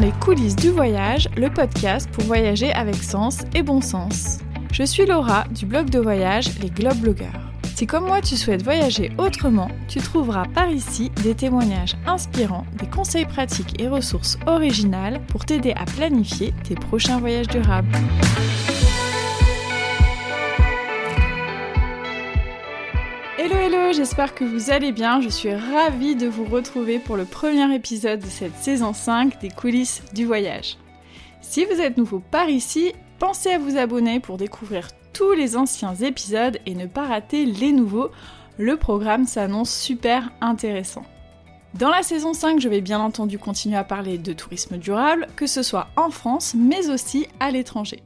les coulisses du voyage, le podcast pour voyager avec sens et bon sens. Je suis Laura du blog de voyage Les Globe Blogueurs. Si comme moi tu souhaites voyager autrement, tu trouveras par ici des témoignages inspirants, des conseils pratiques et ressources originales pour t'aider à planifier tes prochains voyages durables. Hello hello, j'espère que vous allez bien. Je suis ravie de vous retrouver pour le premier épisode de cette saison 5 des coulisses du voyage. Si vous êtes nouveau par ici, pensez à vous abonner pour découvrir tous les anciens épisodes et ne pas rater les nouveaux. Le programme s'annonce super intéressant. Dans la saison 5, je vais bien entendu continuer à parler de tourisme durable, que ce soit en France mais aussi à l'étranger.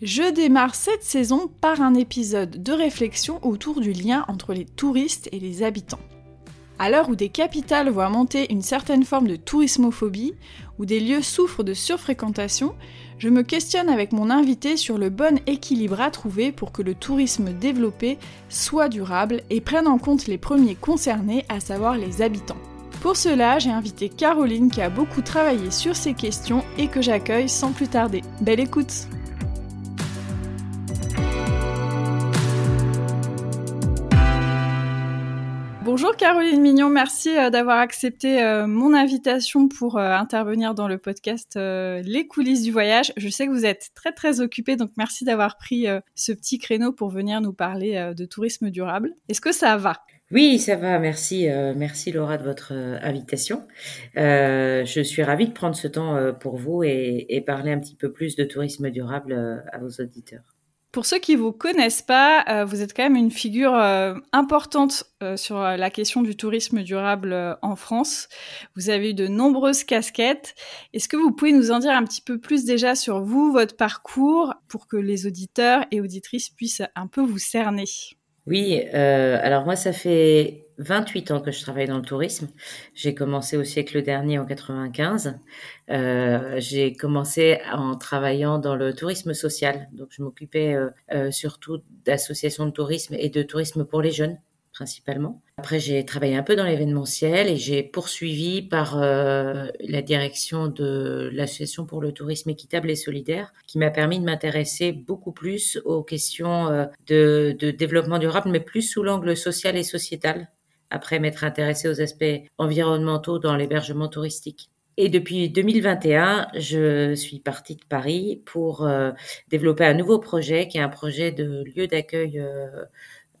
Je démarre cette saison par un épisode de réflexion autour du lien entre les touristes et les habitants. À l'heure où des capitales voient monter une certaine forme de tourismophobie, où des lieux souffrent de surfréquentation, je me questionne avec mon invité sur le bon équilibre à trouver pour que le tourisme développé soit durable et prenne en compte les premiers concernés, à savoir les habitants. Pour cela, j'ai invité Caroline qui a beaucoup travaillé sur ces questions et que j'accueille sans plus tarder. Belle écoute Bonjour Caroline Mignon, merci euh, d'avoir accepté euh, mon invitation pour euh, intervenir dans le podcast Les coulisses du voyage. Je sais que vous êtes très très occupée, donc merci d'avoir pris ce petit créneau pour venir nous parler de tourisme durable. Est-ce que ça va? Oui, ça va. Merci, merci Laura de votre invitation. je suis ravie de prendre ce temps pour vous et, parler un petit peu plus de tourisme durable à vos auditeurs. Pour ceux qui vous connaissent pas, euh, vous êtes quand même une figure euh, importante euh, sur la question du tourisme durable en France. Vous avez eu de nombreuses casquettes. Est-ce que vous pouvez nous en dire un petit peu plus déjà sur vous, votre parcours, pour que les auditeurs et auditrices puissent un peu vous cerner? Oui, alors moi ça fait 28 ans que je travaille dans le tourisme. J'ai commencé au siècle dernier en 95. Euh, j'ai commencé en travaillant dans le tourisme social. Donc je m'occupais euh, euh, surtout d'associations de tourisme et de tourisme pour les jeunes principalement. Après, j'ai travaillé un peu dans l'événementiel et j'ai poursuivi par la direction de l'association pour le tourisme équitable et solidaire, qui m'a permis de m'intéresser beaucoup plus aux questions de développement durable, mais plus sous l'angle social et sociétal après m'être intéressée aux aspects environnementaux dans l'hébergement touristique. Et depuis 2021, je suis partie de Paris pour euh, développer un nouveau projet qui est un projet de lieu d'accueil euh,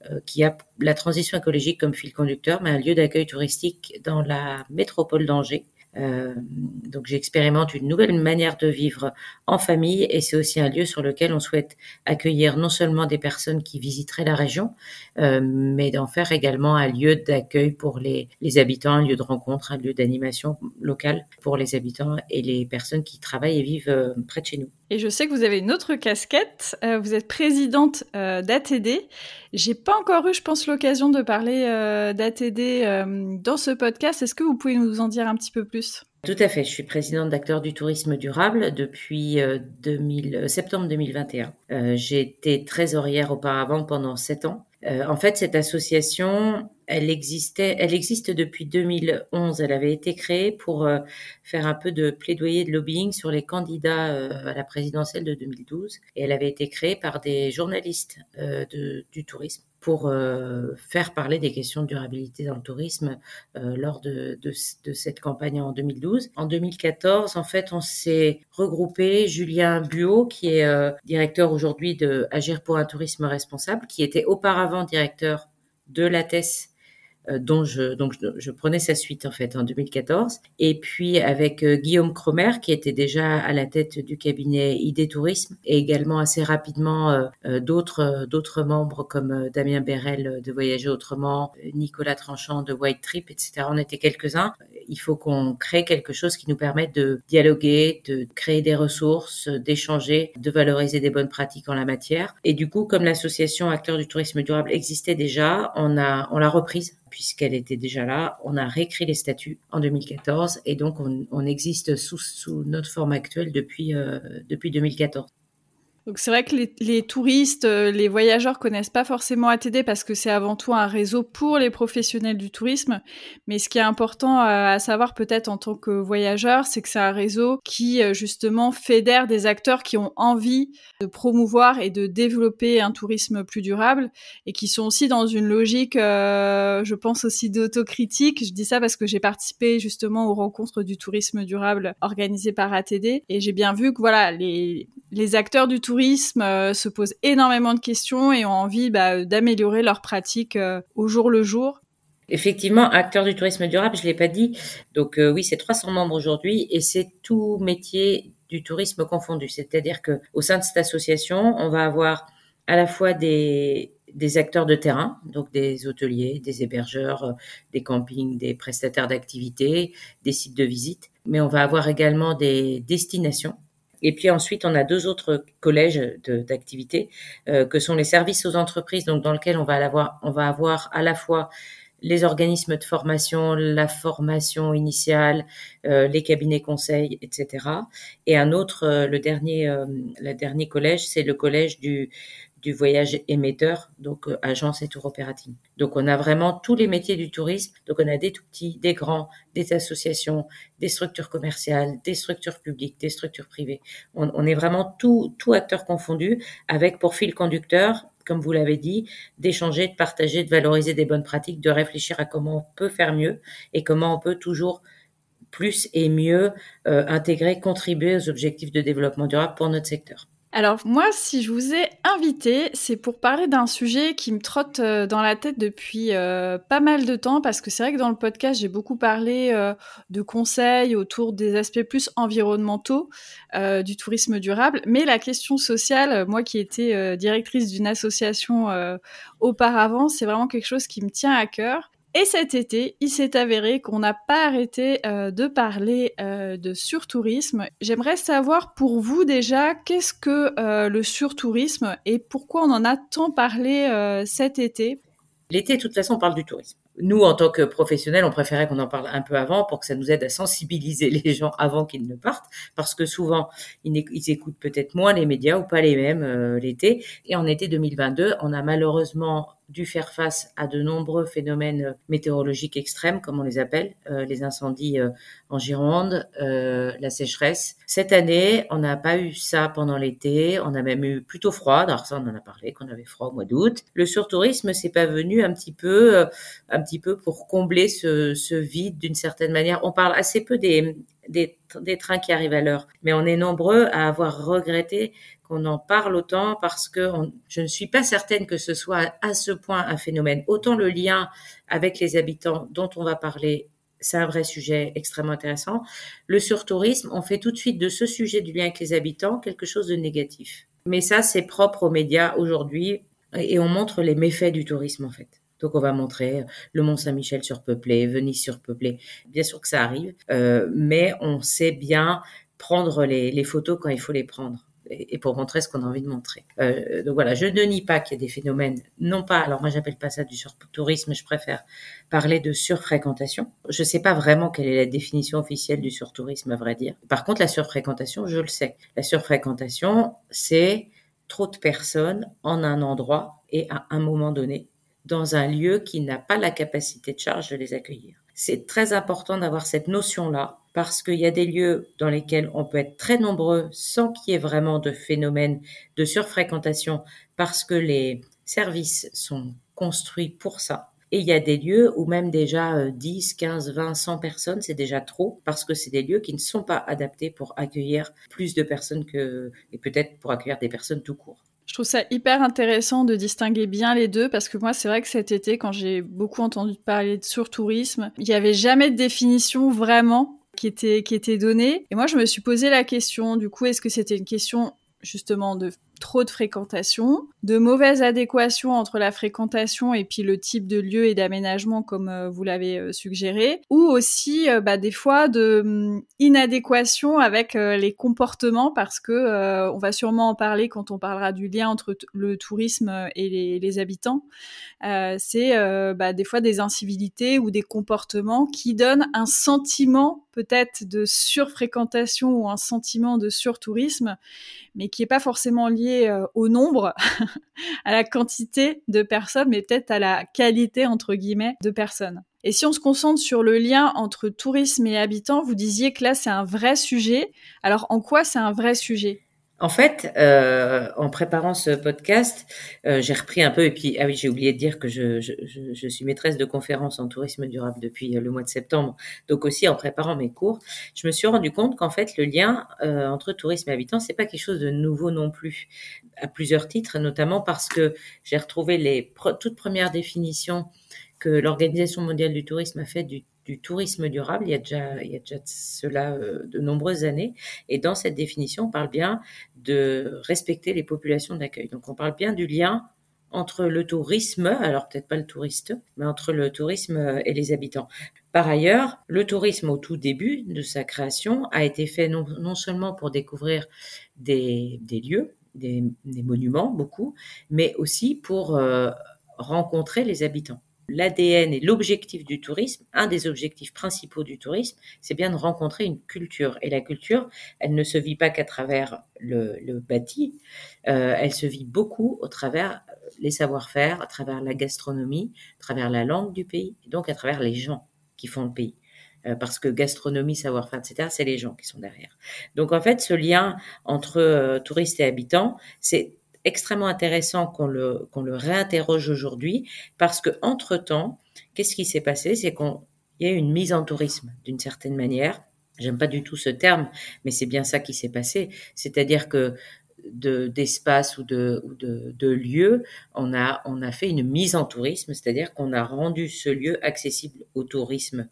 euh, qui a la transition écologique comme fil conducteur, mais un lieu d'accueil touristique dans la métropole d'Angers. Euh, donc j'expérimente une nouvelle manière de vivre en famille et c'est aussi un lieu sur lequel on souhaite accueillir non seulement des personnes qui visiteraient la région, euh, mais d'en faire également un lieu d'accueil pour les, les habitants, un lieu de rencontre, un lieu d'animation locale pour les habitants et les personnes qui travaillent et vivent euh, près de chez nous. Et je sais que vous avez une autre casquette. Euh, vous êtes présidente euh, d'ATD. J'ai pas encore eu, je pense, l'occasion de parler euh, d'ATD euh, dans ce podcast. Est-ce que vous pouvez nous en dire un petit peu plus? Tout à fait. Je suis présidente d'acteurs du tourisme durable depuis 2000, septembre 2021. J'ai été trésorière auparavant pendant sept ans. en fait, cette association elle existait, elle existe depuis 2011. Elle avait été créée pour euh, faire un peu de plaidoyer de lobbying sur les candidats euh, à la présidentielle de 2012. Et elle avait été créée par des journalistes euh, du tourisme pour faire parler des questions de durabilité dans le tourisme lors de, cette campagne en 2012. En 2014, en fait, on s'est regroupé. Julien Buot, qui est directeur aujourd'hui de Agir pour un tourisme responsable, qui était auparavant directeur de l'ATES dont je donc je, prenais sa suite en fait en 2014 et puis avec euh, Guillaume Cromer qui était déjà à la tête du cabinet ID Tourisme et également assez rapidement euh, d'autres d'autres membres comme Damien Bérel de Voyager autrement, Nicolas Tranchant de White Trip, etc. On était quelques-uns. Il faut qu'on crée quelque chose qui nous permette de dialoguer, de créer des ressources, d'échanger, de valoriser des bonnes pratiques en la matière. Et du coup, comme l'association Acteurs du tourisme durable existait déjà, on a on l'a reprise puisqu'elle était déjà là. On a réécrit les statuts en 2014 et donc on, existe sous, notre forme actuelle depuis, euh, depuis 2014. Donc c'est vrai que les, touristes, euh, les voyageurs connaissent pas forcément ATD parce que c'est avant tout un réseau pour les professionnels du tourisme. Mais ce qui est important euh, à savoir peut-être en tant que voyageur, c'est que c'est un réseau qui euh, justement fédère des acteurs qui ont envie de promouvoir et de développer un tourisme plus durable et qui sont aussi dans une logique, je pense aussi d'autocritique. Je dis ça parce que j'ai participé justement aux rencontres du tourisme durable organisées par ATD et j'ai bien vu que voilà les les acteurs du tourisme euh, se posent énormément de questions et ont envie bah, d'améliorer leurs pratiques euh, au jour le jour. Effectivement, acteurs du tourisme durable, je l'ai pas dit. Donc euh, oui, c'est 300 membres aujourd'hui et c'est tout métier du tourisme confondu. C'est-à-dire que au sein de cette association, on va avoir à la fois des acteurs de terrain, donc des hôteliers, des hébergeurs, des campings, des prestataires d'activités, des sites de visite, mais on va avoir également des destinations et puis ensuite, on a deux autres collèges d'activités euh, que sont les services aux entreprises, donc dans lequel on va avoir, on va avoir à la fois les organismes de formation, la formation initiale, euh, les cabinets conseils, etc. Et un autre, euh, le dernier, le dernier collège, c'est le collège du du voyage émetteur, donc euh, agence et tour opérative. Donc on a vraiment tous les métiers du tourisme. Donc on a des tout petits, des grands, des associations, des structures commerciales, des structures publiques, des structures privées. On, est vraiment tout, tout acteur confondu, avec pour fil conducteur, comme vous l'avez dit, d'échanger, de partager, de valoriser des bonnes pratiques, de réfléchir à comment on peut faire mieux et comment on peut toujours plus et mieux euh, intégrer, contribuer aux objectifs de développement durable pour notre secteur. Alors moi, si je vous ai invité, c'est pour parler d'un sujet qui me trotte euh, dans la tête depuis euh, pas mal de temps, parce que c'est vrai que dans le podcast, j'ai beaucoup parlé euh, de conseils autour des aspects plus environnementaux du tourisme durable, mais la question sociale, moi qui étais directrice d'une association auparavant, c'est vraiment quelque chose qui me tient à cœur. Et cet été, il s'est avéré qu'on n'a pas arrêté euh, de parler euh, de surtourisme. J'aimerais savoir pour vous déjà, qu'est-ce que euh, le surtourisme et pourquoi on en a tant parlé cet été? L'été, de toute façon, on parle du tourisme. Nous, en tant que professionnels, on préférait qu'on en parle un peu avant pour que ça nous aide à sensibiliser les gens avant qu'ils ne partent, parce que souvent, ils, ils écoutent peut-être moins les médias ou pas les mêmes l'été. Et en été 2022, on a malheureusement dû faire face à de nombreux phénomènes météorologiques extrêmes, comme on les appelle, euh, les incendies euh, en Gironde, euh, la sécheresse. Cette année, on n'a pas eu ça pendant l'été, on a même eu plutôt froid, alors ça on en a parlé, qu'on avait froid au mois d'août. Le surtourisme, c'est pas venu un petit peu, un petit peu pour combler ce, ce vide d'une certaine manière. On parle assez peu des, des, des, trains qui arrivent à l'heure. Mais on est nombreux à avoir regretté qu'on en parle autant parce que je ne suis pas certaine que ce soit à ce point un phénomène. Autant le lien avec les habitants dont on va parler, c'est un vrai sujet extrêmement intéressant. Le surtourisme, on fait tout de suite de ce sujet du lien avec les habitants quelque chose de négatif. Mais ça, c'est propre aux médias aujourd'hui et on montre les méfaits du tourisme en fait. Donc on va montrer le Mont Saint-Michel surpeuplé, Venise surpeuplé. Bien sûr que ça arrive, euh, mais on sait bien prendre les photos quand il faut les prendre et pour montrer ce qu'on a envie de montrer. Euh, donc voilà, je ne nie pas qu'il y a des phénomènes, non pas, alors moi j'appelle pas ça du surtourisme, je préfère parler de surfréquentation. Je ne sais pas vraiment quelle est la définition officielle du surtourisme, à vrai dire. Par contre, la surfréquentation, je le sais. La surfréquentation, c'est trop de personnes en un endroit et à un moment donné dans un lieu qui n'a pas la capacité de charge de les accueillir. C'est très important d'avoir cette notion-là parce qu'il y a des lieux dans lesquels on peut être très nombreux sans qu'il y ait vraiment de phénomène de surfréquentation parce que les services sont construits pour ça. Et il y a des lieux où même déjà 10, 15, 20, 100 personnes, c'est déjà trop parce que c'est des lieux qui ne sont pas adaptés pour accueillir plus de personnes que, et peut-être pour accueillir des personnes tout court. Je trouve ça hyper intéressant de distinguer bien les deux parce que moi, c'est vrai que cet été, quand j'ai beaucoup entendu parler de surtourisme, il n'y avait jamais de définition vraiment qui était, qui était donnée. Et moi, je me suis posé la question, du coup, est-ce que c'était une question justement de trop de fréquentation, de mauvaise adéquation entre la fréquentation et puis le type de lieu et d'aménagement comme euh, vous l'avez euh, suggéré, ou aussi euh, bah, des fois de hum, inadéquation avec les comportements parce que on va sûrement en parler quand on parlera du lien entre le tourisme et les, habitants. C'est bah, des fois des incivilités ou des comportements qui donnent un sentiment peut-être de surfréquentation ou un sentiment de surtourisme, mais qui est pas forcément lié lié au nombre, à la quantité de personnes, mais peut-être à la qualité, entre guillemets, de personnes. Et si on se concentre sur le lien entre tourisme et habitants, vous disiez que là, c'est un vrai sujet. Alors, en quoi c'est un vrai sujet? En fait, euh, en préparant ce podcast, euh, j'ai repris un peu, et puis, ah oui, j'ai oublié de dire que je, je, je, suis maîtresse de conférences en tourisme durable depuis euh, le mois de septembre. Donc aussi, en préparant mes cours, je me suis rendu compte qu'en fait, le lien euh, entre tourisme et habitants, c'est pas quelque chose de nouveau non plus, à plusieurs titres, notamment parce que j'ai retrouvé les toutes premières définitions que l'Organisation mondiale du tourisme a fait du du tourisme durable, il y a déjà, cela euh, de nombreuses années. Et dans cette définition, on parle bien de respecter les populations d'accueil. Donc on parle bien du lien entre le tourisme, alors peut-être pas le touriste, mais entre le tourisme et les habitants. Par ailleurs, le tourisme au tout début de sa création a été fait non, seulement pour découvrir des, lieux, des, des, monuments, beaucoup, mais aussi pour euh, rencontrer les habitants l'ADN et l'objectif du tourisme, un des objectifs principaux du tourisme, c'est bien de rencontrer une culture. Et la culture, elle ne se vit pas qu'à travers le, bâti, euh, elle se vit beaucoup au travers les savoir-faire, à travers la gastronomie, à travers la langue du pays, et donc à travers les gens qui font le pays. Euh, parce que gastronomie, savoir-faire, etc., c'est les gens qui sont derrière. Donc en fait, ce lien entre euh, touristes et habitants, c'est extrêmement intéressant qu'on le, le réinterroge aujourd'hui parce que entre temps, qu'est-ce qui s'est passé? C'est qu'il y a eu une mise en tourisme d'une certaine manière. J'aime pas du tout ce terme, mais c'est bien ça qui s'est passé. C'est-à-dire que de d'espace ou de ou de, de lieu, on a on a fait une mise en tourisme, c'est-à-dire qu'on a rendu ce lieu accessible au tourisme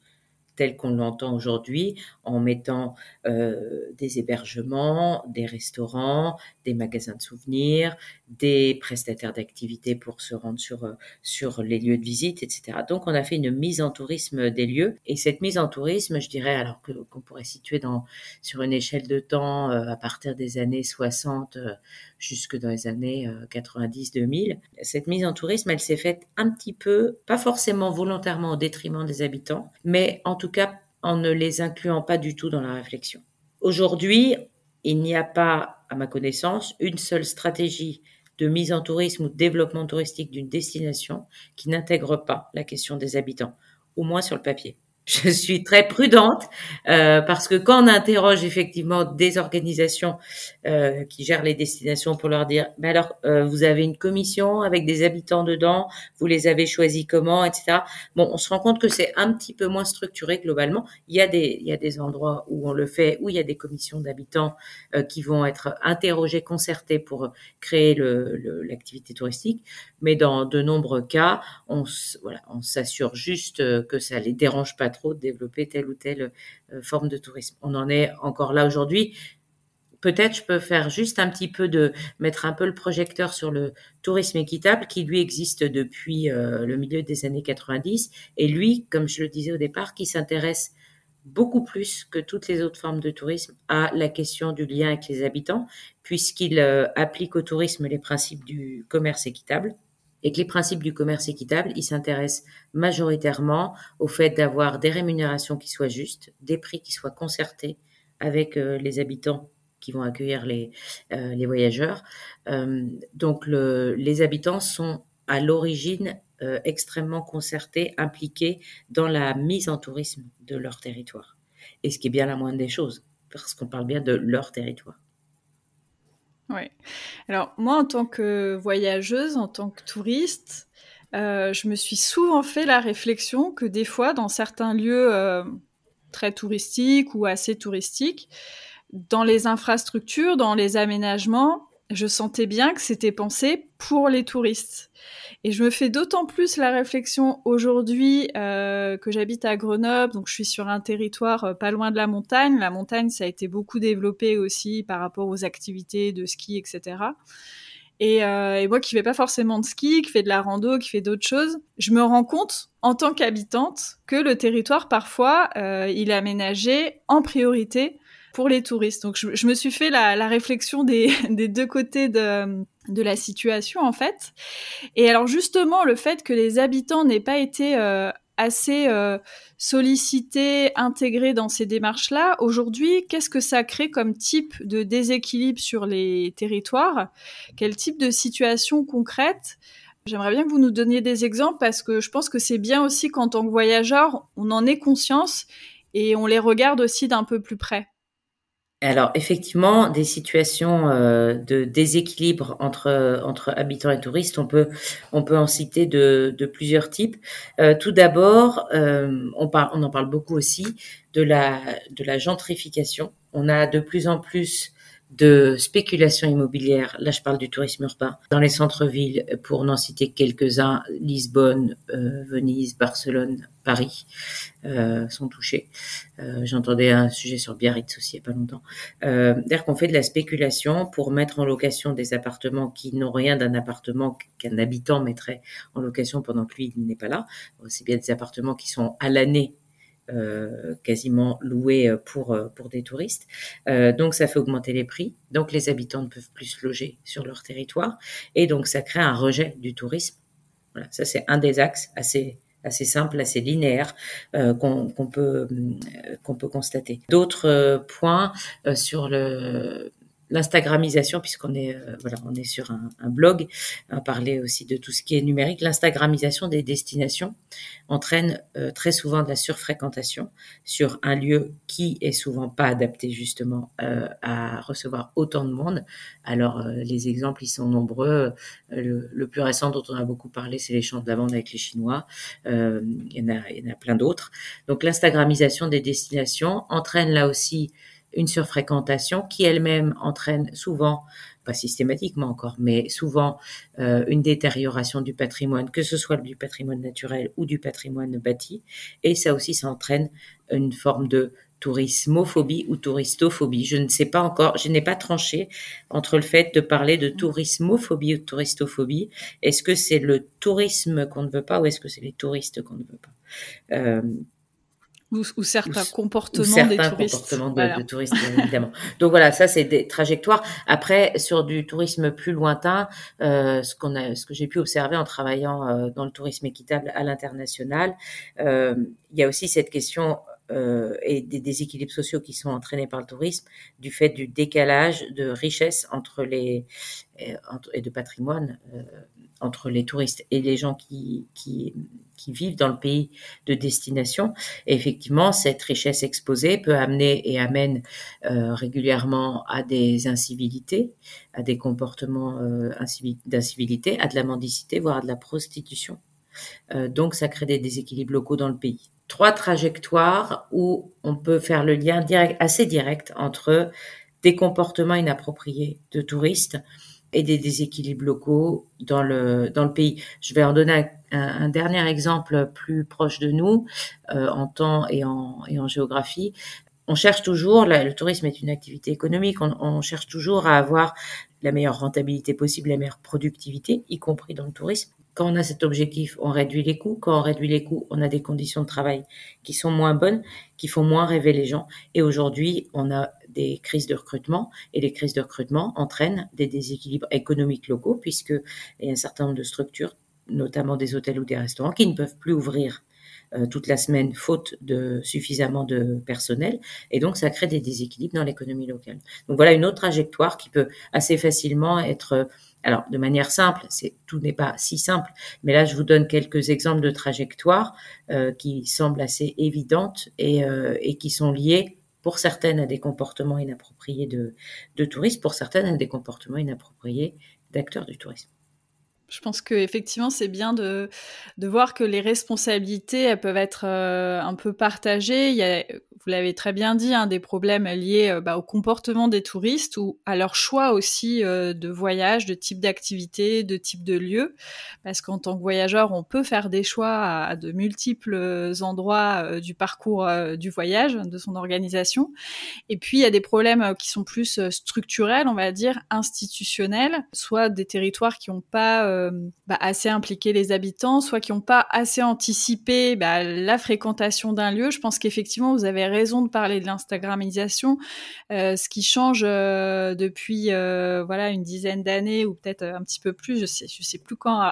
tel qu'on l'entend aujourd'hui, en mettant euh, des hébergements, des restaurants, des magasins de souvenirs, des prestataires d'activités pour se rendre sur, euh, sur les lieux de visite, etc. Donc on a fait une mise en tourisme des lieux. Et cette mise en tourisme, je dirais, alors que qu'on pourrait situer dans, sur une échelle de temps euh, à partir des années 60 euh, jusque dans les années 90-2000, cette mise en tourisme, elle s'est faite un petit peu, pas forcément volontairement au détriment des habitants, mais en tout cas en ne les incluant pas du tout dans la réflexion. Aujourd'hui, il n'y a pas, à ma connaissance, une seule stratégie de mise en tourisme ou de développement touristique d'une destination qui n'intègre pas la question des habitants, au moins sur le papier je suis très prudente euh, parce que quand on interroge effectivement des organisations euh, qui gèrent les destinations pour leur dire, mais alors euh, vous avez une commission avec des habitants dedans, vous les avez choisis comment, etc. Bon, on se rend compte que c'est un petit peu moins structuré globalement. Il y a des il y a des endroits où on le fait, où il y a des commissions d'habitants euh, qui vont être interrogées, concertées pour créer le l'activité touristique, mais dans de nombreux cas, on voilà, on s'assure juste que ça les dérange pas de développer telle ou telle euh, forme de tourisme. On en est encore là aujourd'hui. Peut-être je peux faire juste un petit peu de mettre un peu le projecteur sur le tourisme équitable qui lui existe depuis euh, le milieu des années 90 et lui, comme je le disais au départ, qui s'intéresse beaucoup plus que toutes les autres formes de tourisme à la question du lien avec les habitants, puisqu'il euh, applique au tourisme les principes du commerce équitable que les principes du commerce équitable, ils s'intéressent majoritairement au fait d'avoir des rémunérations qui soient justes, des prix qui soient concertés avec euh, les habitants qui vont accueillir les, euh, voyageurs. Euh, donc le, les habitants sont à l'origine extrêmement concertés, impliqués dans la mise en tourisme de leur territoire. Et ce qui est bien la moindre des choses, parce qu'on parle bien de leur territoire. Oui. Alors moi, en tant que voyageuse, en tant que touriste, euh, je me suis souvent fait la réflexion que des fois, dans certains lieux euh, très touristiques ou assez touristiques, dans les infrastructures, dans les aménagements, je sentais bien que c'était pensé pour les touristes. Et je me fais d'autant plus la réflexion aujourd'hui euh, que j'habite à Grenoble, donc je suis sur un territoire euh, pas loin de la montagne. La montagne, ça a été beaucoup développé aussi par rapport aux activités de ski, etc. Et, euh, et moi qui fais pas forcément de ski, qui fais de la rando, qui fais d'autres choses, je me rends compte en tant qu'habitante que le territoire parfois euh, il est aménagé en priorité pour les touristes. Donc je, me suis fait la, réflexion des, deux côtés de, de la situation en fait. Et alors justement le fait que les habitants n'aient pas été euh, assez euh, sollicités, intégrés dans ces démarches-là. Aujourd'hui, qu'est-ce que ça crée comme type de déséquilibre sur les territoires? Quel type de situation concrète? J'aimerais bien que vous nous donniez des exemples parce que je pense que c'est bien aussi qu'en tant que voyageur, on en ait conscience et on les regarde aussi d'un peu plus près. Alors effectivement, des situations euh, de déséquilibre entre entre habitants et touristes, on peut on peut en citer de, plusieurs types. Euh, tout d'abord, euh, on on en parle beaucoup aussi de la de la gentrification. On a de plus en plus de spéculation immobilière, là je parle du tourisme urbain, dans les centres-villes, pour n'en citer quelques-uns, Lisbonne, euh, Venise, Barcelone, Paris, euh, sont touchés. Euh, j'entendais un sujet sur Biarritz aussi il n'y a pas longtemps. Euh, D'ailleurs qu'on fait de la spéculation pour mettre en location des appartements qui n'ont rien d'un appartement qu'un habitant mettrait en location pendant que lui n'est pas là. C'est bien des appartements qui sont à l'année quasiment loués euh, pour euh, pour des touristes. donc ça fait augmenter les prix. Donc les habitants ne peuvent plus se loger sur leur territoire et donc ça crée un rejet du tourisme. Voilà, ça c'est un des axes assez assez simple, assez linéaire qu'on peut qu'on peut constater. D'autres points sur le l'instagramisation, puisqu'on est euh, voilà, on est sur un, blog, on parler aussi de tout ce qui est numérique. L'instagramisation des destinations entraîne euh, très souvent de la surfréquentation sur un lieu qui est souvent pas adapté justement euh, à recevoir autant de monde. Alors les exemples ils sont nombreux. Le, plus récent dont on a beaucoup parlé, c'est les champs de lavande avec les Chinois. il y il y en a plein d'autres. Donc l'instagramisation des destinations entraîne là aussi une surfréquentation qui elle-même entraîne souvent, pas systématiquement encore, mais souvent euh, une détérioration du patrimoine, que ce soit du patrimoine naturel ou du patrimoine bâti. Et ça aussi, ça entraîne une forme de tourismophobie ou touristophobie. Je ne sais pas encore, je n'ai pas tranché entre le fait de parler de tourismophobie ou de touristophobie. Est-ce que c'est le tourisme qu'on ne veut pas ou est-ce que c'est les touristes qu'on ne veut pas? Euh, ou, certains comportements certains des touristes. comportements de, de touristes, évidemment. Donc voilà, ça c'est des trajectoires. Après, sur du tourisme plus lointain, euh, ce qu'on a, ce que j'ai pu observer en travaillant euh, dans le tourisme équitable à l'international, euh, il y a aussi cette question euh, et des déséquilibres sociaux qui sont entraînés par le tourisme, du fait du décalage de richesse entre les euh, entre, et de patrimoine euh, entre les touristes et les gens qui, qui, qui vivent dans le pays de destination. Effectivement, cette richesse exposée peut amener et amène euh, régulièrement à des incivilités, à des comportements euh, d'incivilité, à de la mendicité, voire à de la prostitution. Euh, donc, ça crée des déséquilibres locaux dans le pays. Trois trajectoires où on peut faire le lien direct, assez direct entre des comportements inappropriés de touristes et des déséquilibres locaux dans le dans le pays. Je vais en donner un, dernier exemple plus proche de nous euh, en temps et en et en géographie. On cherche toujours, le tourisme est une activité économique, on, on, cherche toujours à avoir la meilleure rentabilité possible, la meilleure productivité, y compris dans le tourisme. Quand on a cet objectif, on réduit les coûts. Quand on réduit les coûts, on a des conditions de travail qui sont moins bonnes, qui font moins rêver les gens. Et aujourd'hui, on a des crises de recrutement et les crises de recrutement entraînent des déséquilibres économiques locaux puisque il y a un certain nombre de structures, notamment des hôtels ou des restaurants, qui ne peuvent plus ouvrir toute la semaine faute de suffisamment de personnel et donc ça crée des déséquilibres dans l'économie locale. Donc voilà une autre trajectoire qui peut assez facilement être alors de manière simple, c'est tout n'est pas si simple, mais là je vous donne quelques exemples de trajectoires euh, qui semblent assez évidentes et, euh, et qui sont liées pour certaines à des comportements inappropriés de, de touristes, pour certaines à des comportements inappropriés d'acteurs du tourisme. Je pense que effectivement c'est bien de, de voir que les responsabilités peuvent être euh, un peu partagées. Vous l'avez très bien dit, hein, des problèmes liés euh, bah, au comportement des touristes ou à leur choix aussi euh, de voyage, de type d'activité, de type de lieu. Parce qu'en tant que voyageur, on peut faire des choix à, de multiples endroits du parcours du voyage, de son organisation. Et puis il y a des problèmes qui sont plus structurels, on va dire institutionnels, soit des territoires qui n'ont pas euh, bah, assez impliqué les habitants, soit qui n'ont pas assez anticipé bah, la fréquentation d'un lieu. Je pense qu'effectivement, vous avez raison de parler de l'instagramisation, euh, ce qui change euh, depuis voilà une dizaine d'années ou peut-être un petit peu plus. Je sais, je sais plus quand,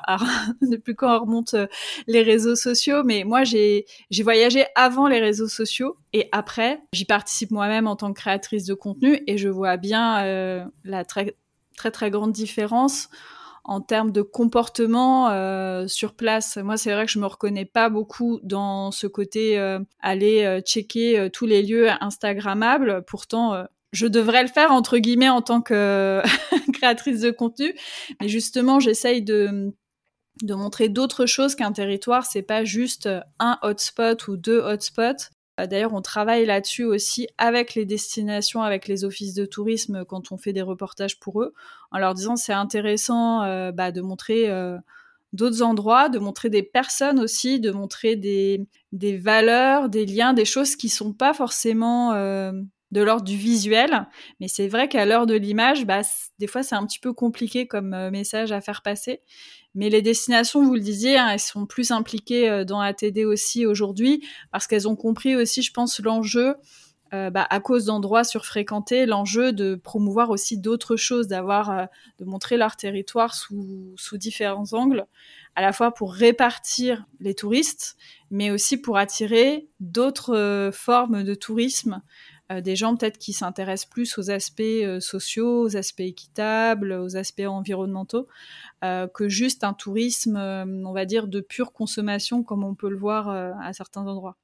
depuis quand remontent les réseaux sociaux, mais moi j'ai voyagé avant les réseaux sociaux et après. J'y participe moi-même en tant que créatrice de contenu et je vois bien la très très grande différence en termes de comportement euh, sur place. Moi, c'est vrai que je me reconnais pas beaucoup dans ce côté euh, aller euh, checker tous les lieux instagrammables. Pourtant, je devrais le faire entre guillemets en tant que créatrice de contenu, mais justement, j'essaye de de montrer d'autres choses qu'un territoire. C'est pas juste un hotspot ou deux hotspots. Euh, d'ailleurs, on travaille là-dessus aussi avec les destinations, avec les offices de tourisme quand on fait des reportages pour eux, en leur disant c'est intéressant euh, bah, de montrer euh, d'autres endroits, de montrer des personnes aussi, de montrer des, des valeurs, des liens, des choses qui sont pas forcément de l'ordre du visuel. Mais c'est vrai qu'à l'heure de l'image, bah, des fois c'est un petit peu compliqué comme message à faire passer. Mais les destinations, vous le disiez, hein, elles sont plus impliquées euh, dans ATD aussi aujourd'hui parce qu'elles ont compris aussi, je pense, l'enjeu. Euh, bah, à cause d'endroits surfréquentés, l'enjeu de promouvoir aussi d'autres choses, d'avoir, euh, de montrer leur territoire sous, différents angles, à la fois pour répartir les touristes, mais aussi pour attirer d'autres formes de tourisme euh, des gens peut-être qui s'intéressent plus aux aspects euh, sociaux, aux aspects équitables, aux aspects environnementaux, euh, que juste un tourisme, on va dire, de pure consommation comme on peut le voir à certains endroits.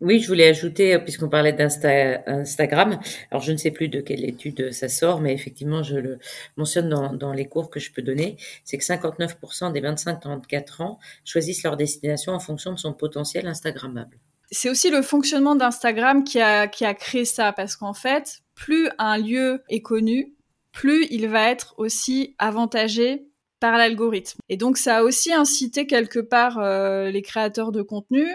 Oui, je voulais ajouter, puisqu'on parlait d'Instagram, alors je ne sais plus de quelle étude ça sort, mais effectivement, je le mentionne dans les cours que je peux donner, c'est que 59% des 25-34 ans choisissent leur destination en fonction de son potentiel Instagrammable c'est aussi le fonctionnement d'Instagram qui a, créé ça, parce qu'en fait, plus un lieu est connu, plus il va être aussi avantagé par l'algorithme. Et donc ça a aussi incité quelque part euh, les créateurs de contenu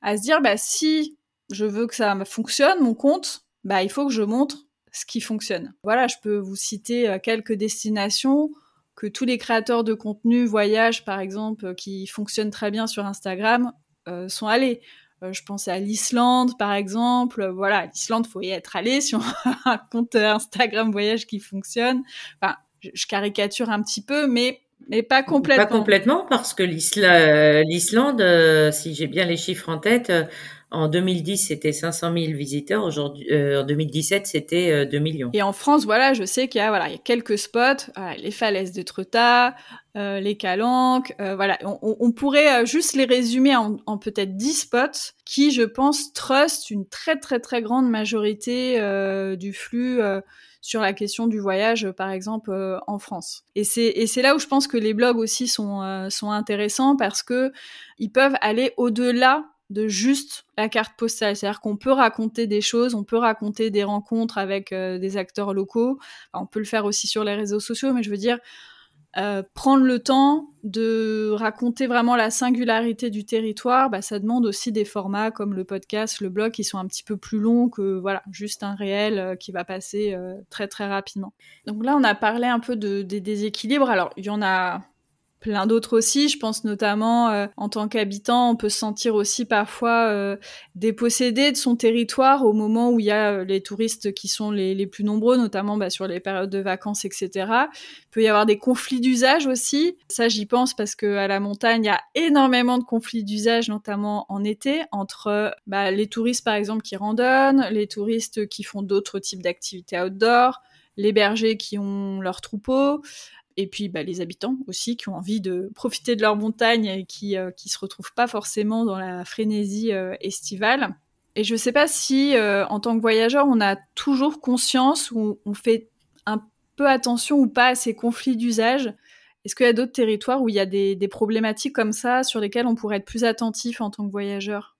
à se dire, bah, si je veux que ça fonctionne, mon compte, bah, il faut que je montre ce qui fonctionne. Voilà, je peux vous citer euh, quelques destinations que tous les créateurs de contenu voyage, par exemple, qui fonctionnent très bien sur Instagram, euh, sont allés. Euh, je pense à l'Islande, par exemple. Voilà, l'Islande, faut y être allé si on a un compte Instagram voyage qui fonctionne. Enfin, je, caricature un petit peu, mais mais pas complètement. Pas complètement, parce que l'Islande, euh, si j'ai bien les chiffres en tête, en 2010, c'était 500 000 visiteurs. Aujourd'hui, euh, en 2017, c'était 2 euh, millions. Et en France, voilà, je sais qu'il y a, voilà, il y a quelques spots, les falaises de Tretat, euh, les calanques, voilà. On, pourrait juste les résumer en, en peut-être 10 spots qui, je pense, trust une très très très grande majorité du flux sur la question du voyage, par exemple, en France. Et c'est là où je pense que les blogs aussi sont sont intéressants parce que ils peuvent aller au-delà de juste la carte postale. C'est-à-dire qu'on peut raconter des choses, on peut raconter des rencontres avec euh, des acteurs locaux. on peut le faire aussi sur les réseaux sociaux, mais je veux dire, euh, prendre le temps de raconter vraiment la singularité du territoire, bah, ça demande aussi des formats comme le podcast, le blog, qui sont un petit peu plus longs que voilà juste un réel euh, qui va passer très très rapidement. Donc là, on a parlé un peu de, des déséquilibres. Alors, il y en a plein d'autres aussi. Je pense notamment euh, en tant qu'habitant, on peut se sentir aussi parfois euh, dépossédé de son territoire au moment où il y a euh, les touristes qui sont les, les plus nombreux, notamment bah, sur les périodes de vacances, etc. Il peut y avoir des conflits d'usage aussi. Ça, j'y pense parce que à la montagne, il y a énormément de conflits d'usage, notamment en été, entre bah, les touristes par exemple qui randonnent, les touristes qui font d'autres types d'activités outdoor, les bergers qui ont leur troupeau, et puis bah, les habitants aussi qui ont envie de profiter de leur montagne et qui euh, qui se retrouvent pas forcément dans la frénésie euh, estivale. Et je sais pas si euh, en tant que voyageur on a toujours conscience ou on fait un peu attention ou pas à ces conflits d'usage. Est-ce qu'il y a d'autres territoires où il y a des, problématiques comme ça sur lesquelles on pourrait être plus attentif en tant que voyageur?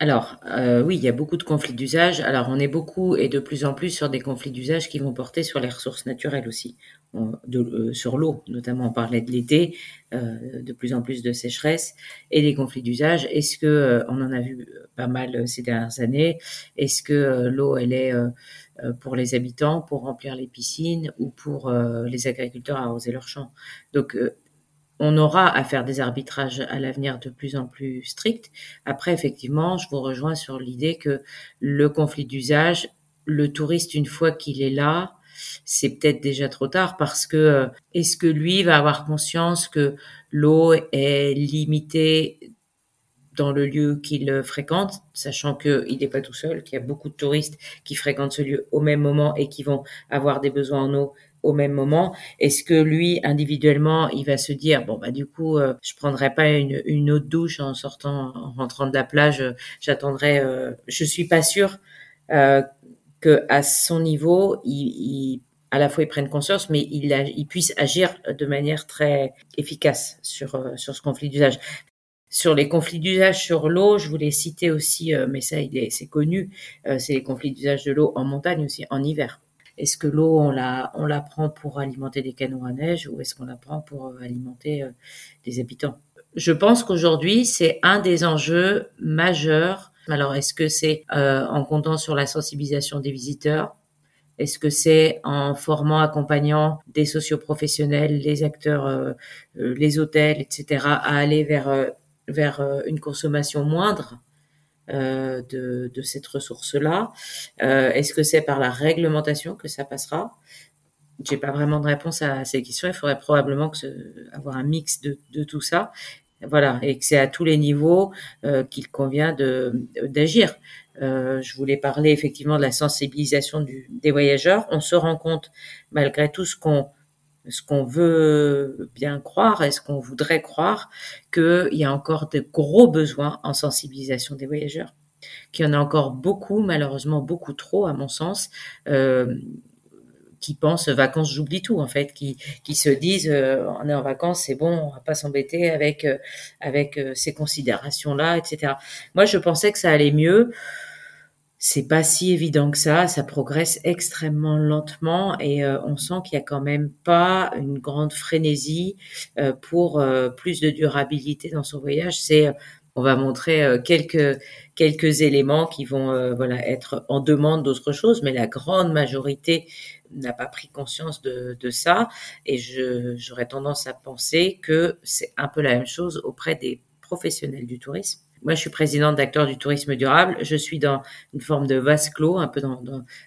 Alors, euh, oui, il y a beaucoup de conflits d'usage. Alors, on est beaucoup et de plus en plus sur des conflits d'usage qui vont porter sur les ressources naturelles aussi, euh, sur l'eau, notamment on parlait de l'été, euh, de plus en plus de sécheresse et des conflits d'usage. Est-ce que on en a vu pas mal ces dernières années? Est-ce que l'eau, elle est pour les habitants, pour remplir les piscines ou pour les agriculteurs à arroser leurs champs? Donc, on aura à faire des arbitrages à l'avenir de plus en plus stricts. Après, effectivement, je vous rejoins sur l'idée que le conflit d'usage, le touriste, une fois qu'il est là, c'est peut-être déjà trop tard parce que euh, est-ce que lui va avoir conscience que l'eau est limitée dans le lieu qu'il fréquente, sachant qu'il n'est pas tout seul, qu'il y a beaucoup de touristes qui fréquentent ce lieu au même moment et qui vont avoir des besoins en eau au même moment? Est-ce que lui, individuellement, il va se dire, bon, bah, du coup, euh, je prendrai pas une, une autre douche en sortant, en rentrant de la plage, j'attendrai, euh, je suis pas sûr, euh, que à son niveau, il, il, à la fois il prenne conscience, mais il, il puisse agir de manière très efficace sur, euh, sur ce conflit d'usage. Sur les conflits d'usage sur l'eau, je voulais citer aussi, euh, mais ça, c'est connu, c'est les conflits d'usage de l'eau en montagne aussi, en hiver. Est-ce que l'eau, on la, on la prend pour alimenter des canaux à neige ou est-ce qu'on la prend pour euh, alimenter euh, des habitants? Je pense qu'aujourd'hui, c'est un des enjeux majeurs. Alors, est-ce que c'est euh, en comptant sur la sensibilisation des visiteurs? Est-ce que c'est en formant, accompagnant des socioprofessionnels, les acteurs, les hôtels, etc., à aller vers, vers une consommation moindre euh, de, de, cette ressource-là? Euh, Est-ce que c'est par la réglementation que ça passera? J'ai pas vraiment de réponse à ces questions. Il faudrait probablement avoir un mix de, tout ça. Voilà, et que c'est à tous les niveaux euh, qu'il convient d'agir. Euh, je voulais parler effectivement de la sensibilisation des voyageurs. On se rend compte, malgré tout ce qu'on ce qu'on veut bien croire, est-ce qu'on voudrait croire qu'il y a encore de gros besoins en sensibilisation des voyageurs, qu'il y en a encore beaucoup, malheureusement beaucoup trop à mon sens, euh, qui pensent vacances, j'oublie tout en fait, qui, qui se disent euh, on est en vacances, c'est bon, on va pas s'embêter avec euh, avec euh, ces considérations là, etc. Moi, je pensais que ça allait mieux c'est pas si évident que ça, ça progresse extrêmement lentement et euh, on sent qu'il y a quand même pas une grande frénésie euh, pour euh, plus de durabilité dans son voyage. C'est on va montrer quelques quelques éléments qui vont voilà être en demande d'autre chose, mais la grande majorité n'a pas pris conscience de, ça et j'aurais tendance à penser que c'est un peu la même chose auprès des professionnels du tourisme moi, je suis présidente d'acteurs du tourisme durable. Je suis dans une forme de vase clos, un peu dans,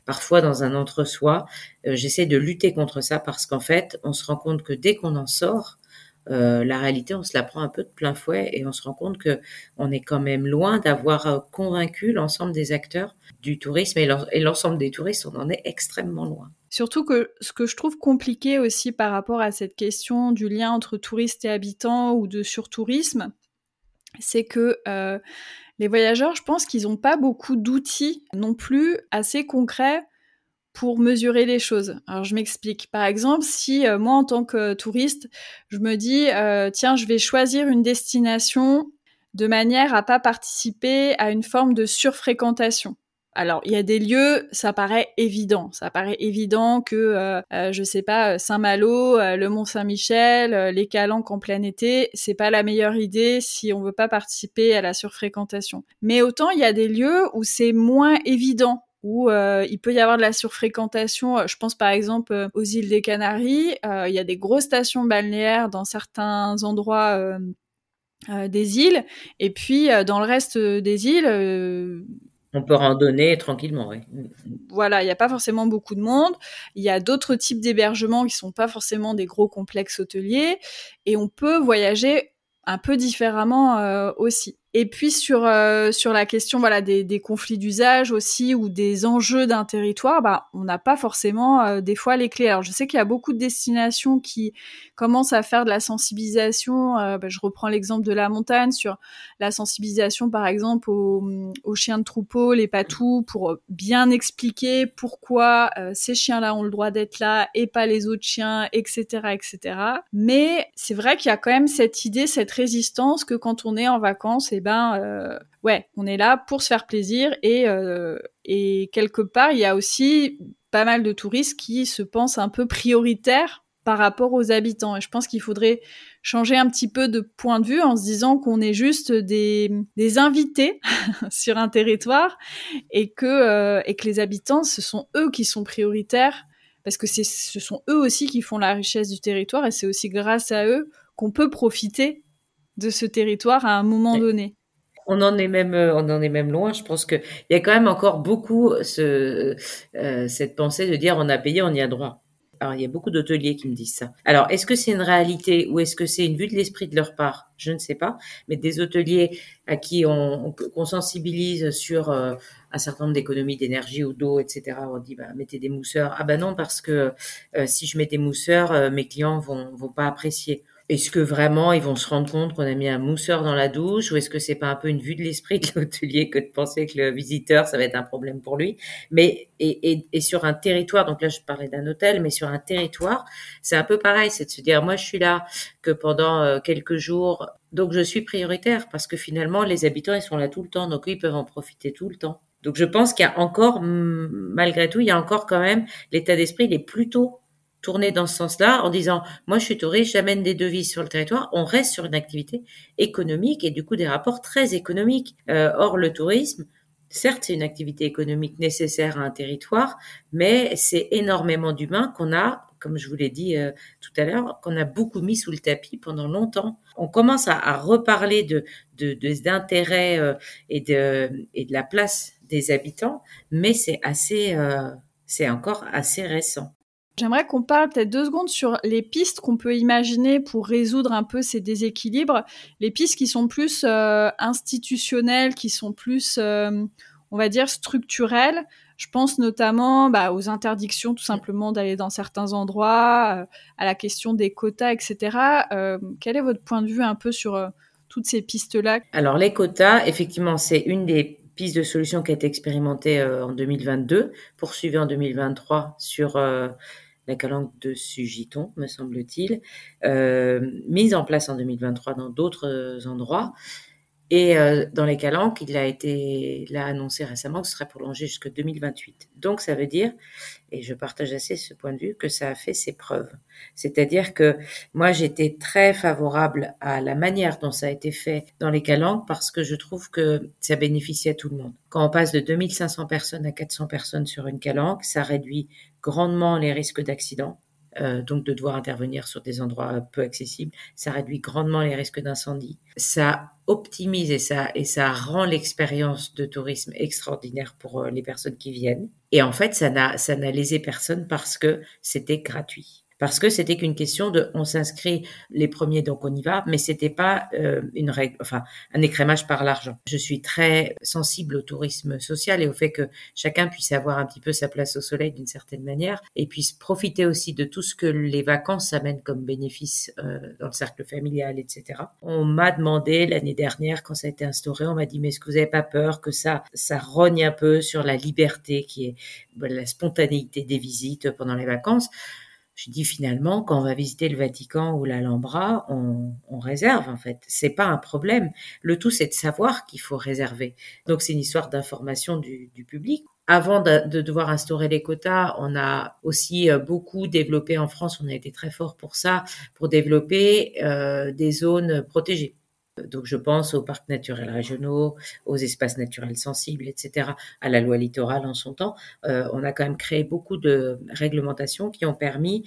parfois dans un entre-soi. Euh, j'essaie de lutter contre ça parce qu'en fait, on se rend compte que dès qu'on en sort, euh, la réalité, on se la prend un peu de plein fouet et on se rend compte que on est quand même loin d'avoir euh, convaincu l'ensemble des acteurs du tourisme et l'ensemble des touristes, on en est extrêmement loin. Surtout que ce que je trouve compliqué aussi par rapport à cette question du lien entre touristes et habitants ou de surtourisme, c'est que euh, les voyageurs, je pense qu'ils n'ont pas beaucoup d'outils non plus assez concrets pour mesurer les choses. Alors je m'explique. Par exemple, si euh, moi en tant que touriste, je me dis euh, tiens, je vais choisir une destination de manière à pas participer à une forme de surfréquentation. Alors, il y a des lieux, ça paraît évident. Ça paraît évident que, euh, euh je sais pas, Saint-Malo, euh, le Mont-Saint-Michel, euh, les Calanques en plein été, c'est pas la meilleure idée si on veut pas participer à la surfréquentation. Mais autant il y a des lieux où c'est moins évident où il peut y avoir de la surfréquentation. Je pense par exemple aux îles des Canaries. il y a des grosses stations balnéaires dans certains endroits des îles. Et puis dans le reste des îles, on peut randonner tranquillement, oui. Voilà, il n'y a pas forcément beaucoup de monde. Il y a d'autres types d'hébergements qui sont pas forcément des gros complexes hôteliers. Et on peut voyager un peu différemment euh, aussi. Et puis sur euh, sur la question voilà des, des conflits d'usage aussi ou des enjeux d'un territoire, bah on n'a pas forcément euh, des fois les clés. Alors je sais qu'il y a beaucoup de destinations qui commencent à faire de la sensibilisation. Euh, bah, je reprends l'exemple de la montagne sur la sensibilisation par exemple aux, aux chiens de troupeau, les patous, pour bien expliquer pourquoi ces chiens-là ont le droit d'être là et pas les autres chiens, etc., etc. Mais c'est vrai qu'il y a quand même cette idée, cette résistance que quand on est en vacances, et ben ouais, on est là pour se faire plaisir et et quelque part il y a aussi pas mal de touristes qui se pensent un peu prioritaires par rapport aux habitants. Et je pense qu'il faudrait changer un petit peu de point de vue en se disant qu'on est juste des, des invités sur un territoire et que, euh, et que les habitants, ce sont eux qui sont prioritaires parce que ce sont eux aussi qui font la richesse du territoire et c'est aussi grâce à eux qu'on peut profiter de ce territoire à un moment donné. On en est même, euh, on en est même loin. Je pense qu'il y a quand même encore beaucoup ce, euh, cette pensée de dire on a payé, on y a droit. Alors, il y a beaucoup d'hôteliers qui me disent ça. Alors, est-ce que c'est une réalité ou est-ce que c'est une vue de l'esprit de leur part? Je ne sais pas. Mais des hôteliers à qui on, on, sensibilise sur euh, un certain nombre d'économies d'énergie ou d'eau, etc. On dit, bah, mettez des mousseurs. Ah bah non, parce que euh, si je mets des mousseurs, mes clients vont, vont pas apprécier. Est-ce que vraiment ils vont se rendre compte qu'on a mis un mousseur dans la douche ou est-ce que c'est pas un peu une vue de l'esprit de l'hôtelier que de penser que le visiteur ça va être un problème pour lui? Mais et, et, et sur un territoire, donc là je parlais d'un hôtel, mais sur un territoire, c'est un peu pareil, c'est de se dire moi je suis là que pendant euh, quelques jours, donc je suis prioritaire parce que finalement les habitants ils sont là tout le temps, donc ils peuvent en profiter tout le temps. Donc je pense qu'il y a encore, malgré tout, il y a encore quand même l'état d'esprit, il est plutôt tourner dans ce sens-là en disant moi je suis touriste, j'amène des devises sur le territoire, on reste sur une activité économique et du coup des rapports très économiques. Euh, or le tourisme, certes c'est une activité économique nécessaire à un territoire, mais c'est énormément d'humains qu'on a, comme je vous l'ai dit euh, tout à l'heure, qu'on a beaucoup mis sous le tapis pendant longtemps. On commence à, reparler de d'intérêt euh, et de et de la place des habitants, mais c'est assez c'est encore assez récent. J'aimerais qu'on parle peut-être deux secondes sur les pistes qu'on peut imaginer pour résoudre un peu ces déséquilibres, les pistes qui sont plus euh, institutionnelles, qui sont plus, euh, on va dire, structurelles. Je pense notamment bah, aux interdictions tout simplement d'aller dans certains endroits, euh, à la question des quotas, etc. quel est votre point de vue un peu sur toutes ces pistes-là? Alors les quotas, effectivement, c'est une des pistes de solution qui a été expérimentée en 2022, poursuivie en 2023 sur la calanque de Sugiton, me semble-t-il, euh, mise en place en 2023 dans d'autres endroits. Et euh, dans les calanques, il a été l'a annoncé récemment que ce serait prolongé jusqu'en 2028. Donc ça veut dire, et je partage assez ce point de vue, que ça a fait ses preuves. C'est-à-dire que moi j'étais très favorable à la manière dont ça a été fait dans les calanques parce que je trouve que ça bénéficie à tout le monde. Quand on passe de 2500 personnes à 400 personnes sur une calanque, ça réduit grandement les risques d'accident euh, donc de devoir intervenir sur des endroits peu accessibles. Ça réduit grandement les risques d'incendie. Ça optimise et ça, et ça rend l'expérience de tourisme extraordinaire pour euh, les personnes qui viennent. Et en fait, ça n'a, ça n'a lésé personne parce que c'était gratuit parce que c'était qu'une question de on s'inscrit les premiers donc on y va mais c'était pas euh, une règle enfin un écrémage par l'argent. Je suis très sensible au tourisme social et au fait que chacun puisse avoir un petit peu sa place au soleil d'une certaine manière et puisse profiter aussi de tout ce que les vacances amènent comme bénéfice euh, dans le cercle familial etc on m'a demandé l'année dernière quand ça a été instauré on m'a dit mais est-ce que vous avez pas peur que ça ça rogne un peu sur la liberté qui est la spontanéité des visites pendant les vacances? Je dis finalement, quand on va visiter le Vatican ou l'Alhambra, on, on réserve en fait. C'est pas un problème. Le tout, c'est de savoir qu'il faut réserver. Donc c'est une histoire d'information du, du, public. Avant de, de, devoir instaurer les quotas, on a aussi euh, beaucoup développé en France. On a été très fort pour ça, pour développer euh, des zones protégées. Donc je pense aux parcs naturels régionaux, aux espaces naturels sensibles, etc., à la loi littorale en son temps. Euh, on a quand même créé beaucoup de réglementations qui ont permis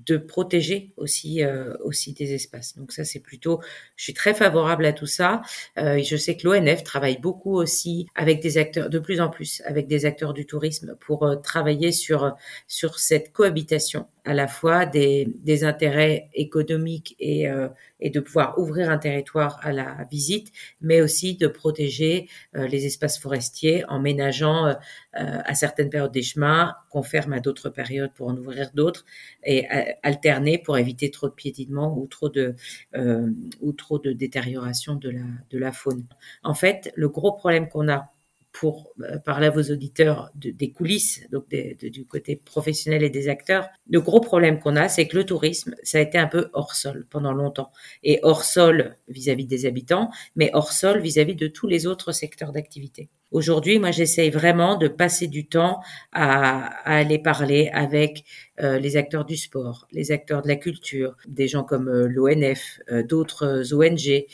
de protéger aussi euh, aussi des espaces. Donc ça c'est plutôt, je suis très favorable à tout ça. Euh, je sais que l'ONF travaille beaucoup aussi avec des acteurs, de plus en plus avec des acteurs du tourisme pour travailler sur sur cette cohabitation à la fois des, intérêts économiques et, euh, et de pouvoir ouvrir un territoire à la visite, mais aussi de protéger les espaces forestiers en ménageant à certaines périodes des chemins, qu'on ferme à d'autres périodes pour en ouvrir d'autres et alterner pour éviter trop de piétinement ou trop de euh, ou trop de détérioration de la de la faune. En fait, le gros problème qu'on a pour euh, parler à vos auditeurs des coulisses, donc du côté professionnel et des acteurs, le gros problème qu'on a, c'est que le tourisme, ça a été un peu hors sol pendant longtemps. Et hors sol vis-à-vis des habitants, mais hors sol vis-à-vis de tous les autres secteurs d'activité. Aujourd'hui, moi, j'essaye vraiment de passer du temps à, aller parler avec euh, les acteurs du sport, les acteurs de la culture, des gens comme euh, l'ONF, d'autres ONG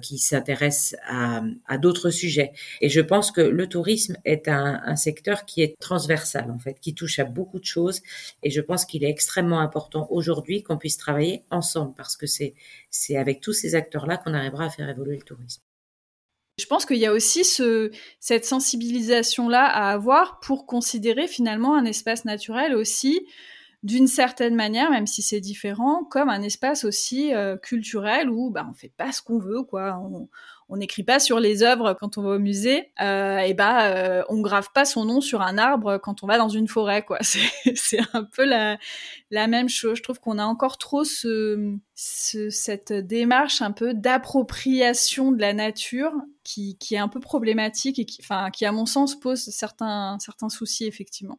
qui s'intéressent à, à d'autres sujets. Et je pense que le tourisme est un, secteur qui est transversal, en fait, qui touche à beaucoup de choses. Et je pense qu'il est extrêmement important aujourd'hui qu'on puisse travailler ensemble parce que c'est avec tous ces acteurs-là qu'on arrivera à faire évoluer le tourisme. Je pense qu'il y a aussi ce, cette sensibilisation-là à avoir pour considérer finalement un espace naturel aussi d'une certaine manière, même si c'est différent, comme un espace aussi euh, culturel où bah, on fait pas ce qu'on veut, quoi. On n'écrit pas sur les œuvres quand on va au musée, euh, et bah euh, on grave pas son nom sur un arbre quand on va dans une forêt, quoi. C'est un peu la, la même chose. Je trouve qu'on a encore trop ce, cette démarche un peu d'appropriation de la nature qui, qui est un peu problématique et qui, enfin, qui à mon sens pose certains certains soucis effectivement.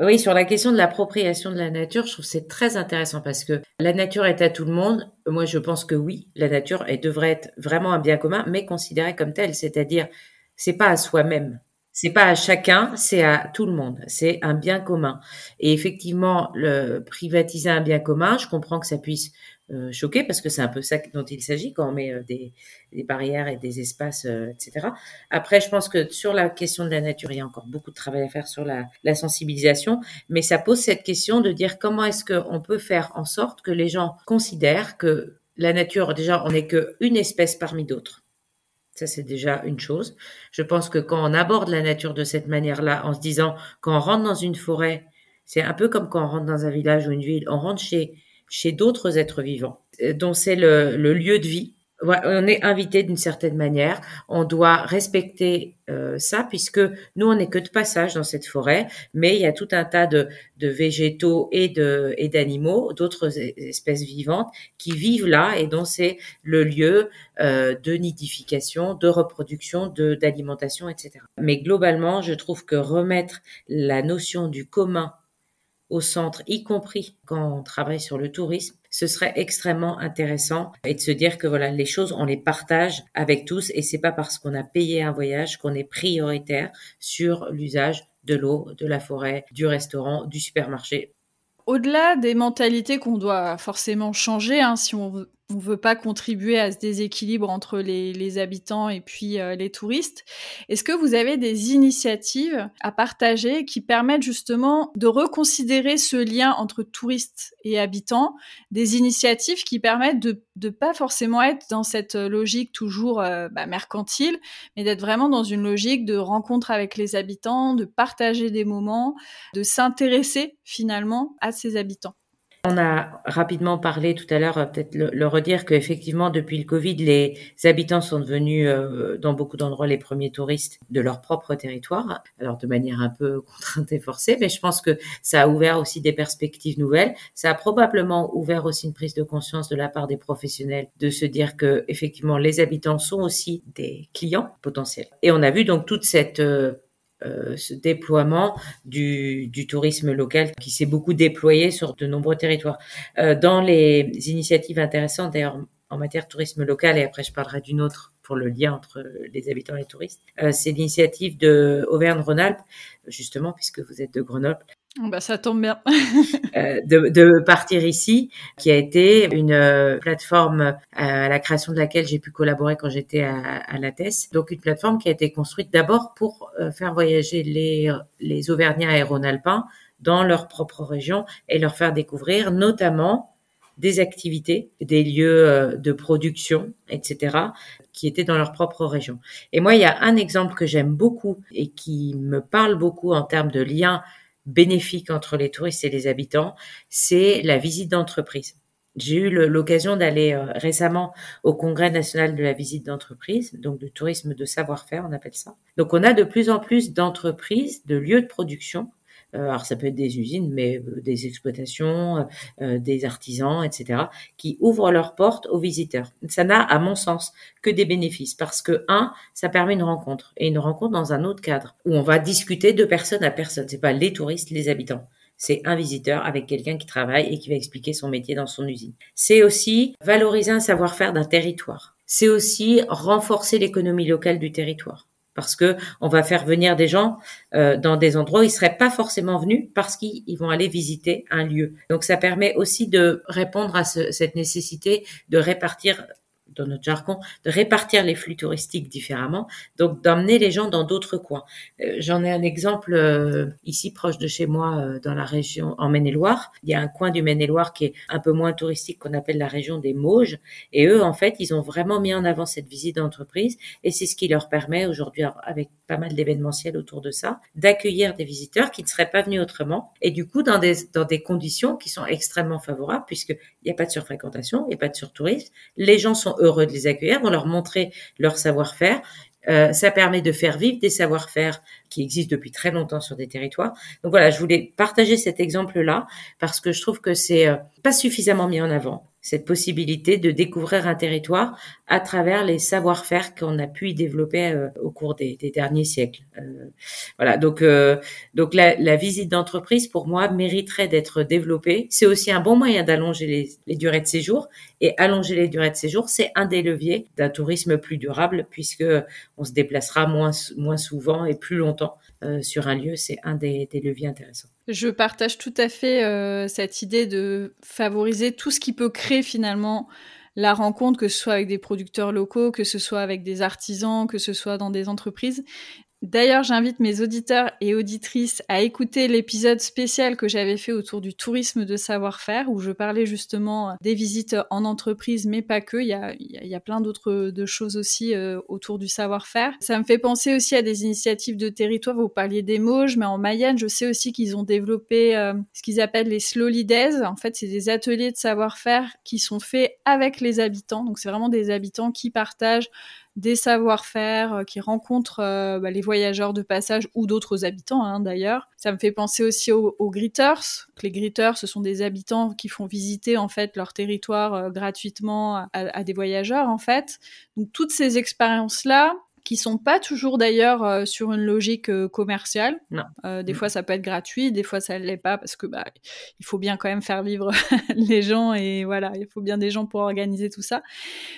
Oui, sur la question de l'appropriation de la nature, je trouve c'est très intéressant parce que la nature est à tout le monde. Moi, je pense que oui, la nature elle devrait être vraiment un bien commun, mais considérée comme telle, c'est-à-dire c'est pas à soi-même. C'est pas à chacun, c'est à tout le monde. C'est un bien commun. Et effectivement, le privatiser un bien commun, je comprends que ça puisse choqué parce que c'est un peu ça dont il s'agit quand on met euh, des, barrières et des espaces, euh, etc. Après, je pense que sur la question de la nature, il y a encore beaucoup de travail à faire sur la, la sensibilisation, mais ça pose cette question de dire comment est-ce qu'on peut faire en sorte que les gens considèrent que la nature, déjà, on n'est qu'une espèce parmi d'autres. Ça, c'est déjà une chose. Je pense que quand on aborde la nature de cette manière-là, en se disant, quand on rentre dans une forêt, c'est un peu comme quand on rentre dans un village ou une ville, on rentre chez chez d'autres êtres vivants, euh, dont c'est le, lieu de vie. On est invité d'une certaine manière. On doit respecter euh, ça puisque nous on n'est que de passage dans cette forêt, mais il y a tout un tas de, végétaux et de et d'animaux, d'autres espèces vivantes qui vivent là et dont c'est le lieu euh, de nidification, de reproduction, de d'alimentation, etc. Mais globalement, je trouve que remettre la notion du commun au centre, y compris quand on travaille sur le tourisme, ce serait extrêmement intéressant et de se dire que voilà, les choses, on les partage avec tous et c'est pas parce qu'on a payé un voyage qu'on est prioritaire sur l'usage de l'eau, de la forêt, du restaurant, du supermarché. Au-delà des mentalités qu'on doit forcément changer, hein, si on on veut pas contribuer à ce déséquilibre entre les, habitants et puis euh, les touristes. Est-ce que vous avez des initiatives à partager qui permettent justement de reconsidérer ce lien entre touristes et habitants, des initiatives qui permettent de ne pas forcément être dans cette logique toujours euh, bah, mercantile, mais d'être vraiment dans une logique de rencontre avec les habitants, de partager des moments, de s'intéresser finalement à ces habitants? On a rapidement parlé tout à l'heure, euh, peut-être le, redire, qu'effectivement, depuis le Covid, les habitants sont devenus, euh, dans beaucoup d'endroits, les premiers touristes de leur propre territoire. Alors, de manière un peu contrainte et forcée, mais je pense que ça a ouvert aussi des perspectives nouvelles. Ça a probablement ouvert aussi une prise de conscience de la part des professionnels de se dire que, effectivement, les habitants sont aussi des clients potentiels. Et on a vu donc toute cette euh, euh, ce déploiement du, du, tourisme local qui s'est beaucoup déployé sur de nombreux territoires. Euh, dans les initiatives intéressantes, d'ailleurs, en matière de tourisme local, et après je parlerai d'une autre pour le lien entre les habitants et les touristes, euh, c'est l'initiative de Auvergne-Rhône-Alpes, justement, puisque vous êtes de Grenoble, bah, ça tombe bien. Euh, de, de, partir ici, qui a été une euh, plateforme euh, à la création de laquelle j'ai pu collaborer quand j'étais à, à la TES. Donc une plateforme qui a été construite d'abord pour faire voyager les, les Auvergnats et Rhône-Alpins dans leur propre région et leur faire découvrir notamment des activités, des lieux de production, etc., qui étaient dans leur propre région. Et moi, il y a un exemple que j'aime beaucoup et qui me parle beaucoup en termes de lien bénéfique entre les touristes et les habitants, c'est la visite d'entreprise. J'ai eu l'occasion d'aller euh, récemment au Congrès national de la visite d'entreprise, donc du tourisme de savoir-faire, on appelle ça. Donc on a de plus en plus d'entreprises, de lieux de production alors ça peut être des usines, mais euh, des exploitations, euh, des artisans, etc., qui ouvrent leurs portes aux visiteurs. Ça n'a, à mon sens, que des bénéfices parce que un, ça permet une rencontre et une rencontre dans un autre cadre où on va discuter de personne à personne. C'est pas les touristes, les habitants. C'est un visiteur avec quelqu'un qui travaille et qui va expliquer son métier dans son usine. C'est aussi valoriser un savoir-faire d'un territoire. C'est aussi renforcer l'économie locale du territoire parce que on va faire venir des gens euh, dans des endroits où ils seraient pas forcément venus parce qu'ils vont aller visiter un lieu. Donc ça permet aussi de répondre à cette nécessité de répartir dans notre jargon, de répartir les flux touristiques différemment, donc d'emmener les gens dans d'autres coins. Euh, j'en ai un exemple euh, ici proche de chez moi, euh, dans la région en Maine-et-Loire. Il y a un coin du Maine-et-Loire qui est un peu moins touristique, qu'on appelle la région des Mauges, et eux, en fait, ils ont vraiment mis en avant cette visite d'entreprise, et c'est ce qui leur permet aujourd'hui, avec pas mal d'événementiels autour de ça, d'accueillir des visiteurs qui ne seraient pas venus autrement, et du coup dans des dans des conditions qui sont extrêmement favorables, puisqu'il n'y a pas de surfréquentation, il n'y a pas de surtourisme, les gens sont heureux de les accueillir, vont leur montrer leur savoir-faire. Euh, ça permet de faire vivre des savoir-faire qui existent depuis très longtemps sur des territoires. Donc voilà, je voulais partager cet exemple-là parce que je trouve que c'est euh, pas suffisamment mis en avant cette possibilité de découvrir un territoire à travers les savoir-faire qu'on a pu y développer euh, au cours des, derniers siècles. Euh, voilà, donc donc la, la visite d'entreprise pour moi mériterait d'être développée. C'est aussi un bon moyen d'allonger les, les, durées de séjour et allonger les durées de séjour, c'est un des leviers d'un tourisme plus durable puisque on se déplacera moins moins souvent et plus longtemps sur un lieu. C'est un des, des leviers intéressants. Je partage tout à fait euh, cette idée de favoriser tout ce qui peut créer finalement la rencontre, que ce soit avec des producteurs locaux, que ce soit avec des artisans, que ce soit dans des entreprises. D'ailleurs, j'invite mes auditeurs et auditrices à écouter l'épisode spécial que j'avais fait autour du tourisme de savoir-faire, où je parlais justement des visites en entreprise, mais pas que. Il y a, plein d'autres de choses aussi euh, autour du savoir-faire. Ça me fait penser aussi à des initiatives de territoire. Vous parliez des Mauges, mais en Mayenne, je sais aussi qu'ils ont développé euh, ce qu'ils appellent les Slowly Days. En fait, c'est des ateliers de savoir-faire qui sont faits avec les habitants. Donc, c'est vraiment des habitants qui partagent des savoir-faire, euh, qui rencontrent euh, bah, les voyageurs de passage ou d'autres habitants hein, d'ailleurs. Ça me fait penser aussi aux, greeters. Les greeters, ce sont des habitants qui font visiter en fait leur territoire euh, gratuitement à, à, des voyageurs en fait. Donc toutes ces expériences-là, qui sont pas toujours d'ailleurs euh, sur une logique euh, commerciale. Non. Euh, des fois ça peut être gratuit, des fois ça l'est pas parce que bah il faut bien quand même faire vivre les gens et voilà, il faut bien des gens pour organiser tout ça.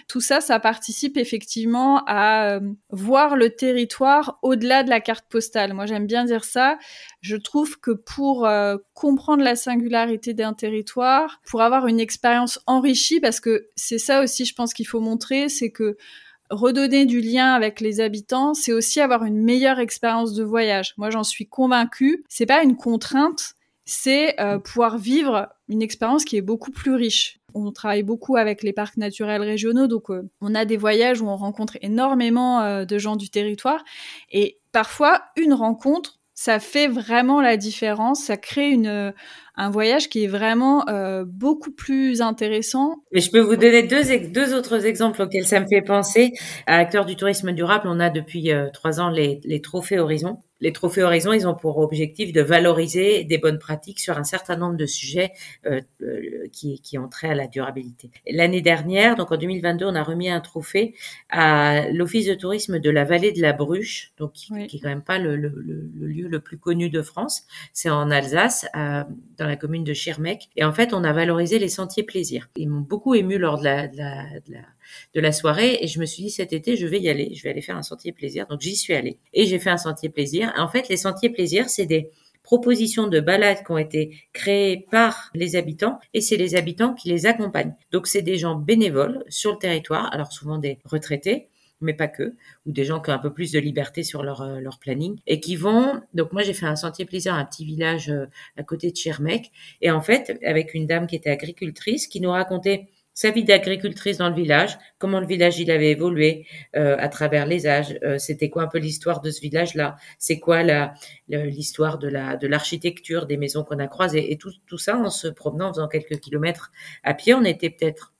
Tout ça, ça participe effectivement à voir le territoire au-delà de la carte postale. Moi j'aime bien dire ça. Je trouve que pour comprendre la singularité d'un territoire, pour avoir une expérience enrichie, parce que c'est ça aussi, je pense qu'il faut montrer, c'est que redonner du lien avec les habitants, c'est aussi avoir une meilleure expérience de voyage. Moi, j'en suis convaincue. C'est pas une contrainte, c'est euh, pouvoir vivre une expérience qui est beaucoup plus riche. On travaille beaucoup avec les parcs naturels régionaux, donc euh, on a des voyages où on rencontre énormément euh, de gens du territoire. Et parfois, une rencontre, ça fait vraiment la différence. Ça crée une un voyage qui est vraiment euh, beaucoup plus intéressant. Mais je peux vous donner deux, deux autres exemples auxquels ça me fait penser. À Acteurs du tourisme durable, on a depuis euh, trois ans les, les trophées Horizon les trophées Horizon, ils ont pour objectif de valoriser des bonnes pratiques sur un certain nombre de sujets euh, euh, qui, qui ont trait à la durabilité. L'année dernière, donc en 2022, on a remis un trophée à l'Office de tourisme de la vallée de la Bruche, donc qui, qui est quand même pas le, le, le, lieu le plus connu de France. C'est en Alsace, dans la commune de Schirmeck. Et en fait, on a valorisé les sentiers plaisirs. Ils m'ont beaucoup ému lors de la, de la, de la de la soirée et je me suis dit cet été je vais y aller, je vais aller faire un sentier plaisir. Donc j'y suis allée et j'ai fait un sentier plaisir. En fait, les sentiers plaisir, c'est des propositions de balades qui ont été créées par les habitants et c'est les habitants qui les accompagnent. Donc c'est des gens bénévoles sur le territoire, alors souvent des retraités, mais pas que, ou des gens qui ont un peu plus de liberté sur leur, euh, leur planning, et qui vont, donc moi j'ai fait un sentier plaisir, un petit village euh, à côté de Schirmeck, et en fait, avec une dame qui était agricultrice, qui nous racontait sa vie d'agricultrice dans le village, comment le village il avait évolué euh, à travers les âges, euh, c'était quoi un peu l'histoire de ce village-là, c'est quoi la l'histoire de la de l'architecture des maisons qu'on a croisées? Et tout ça en se promenant en faisant quelques kilomètres à pied, on était peut-être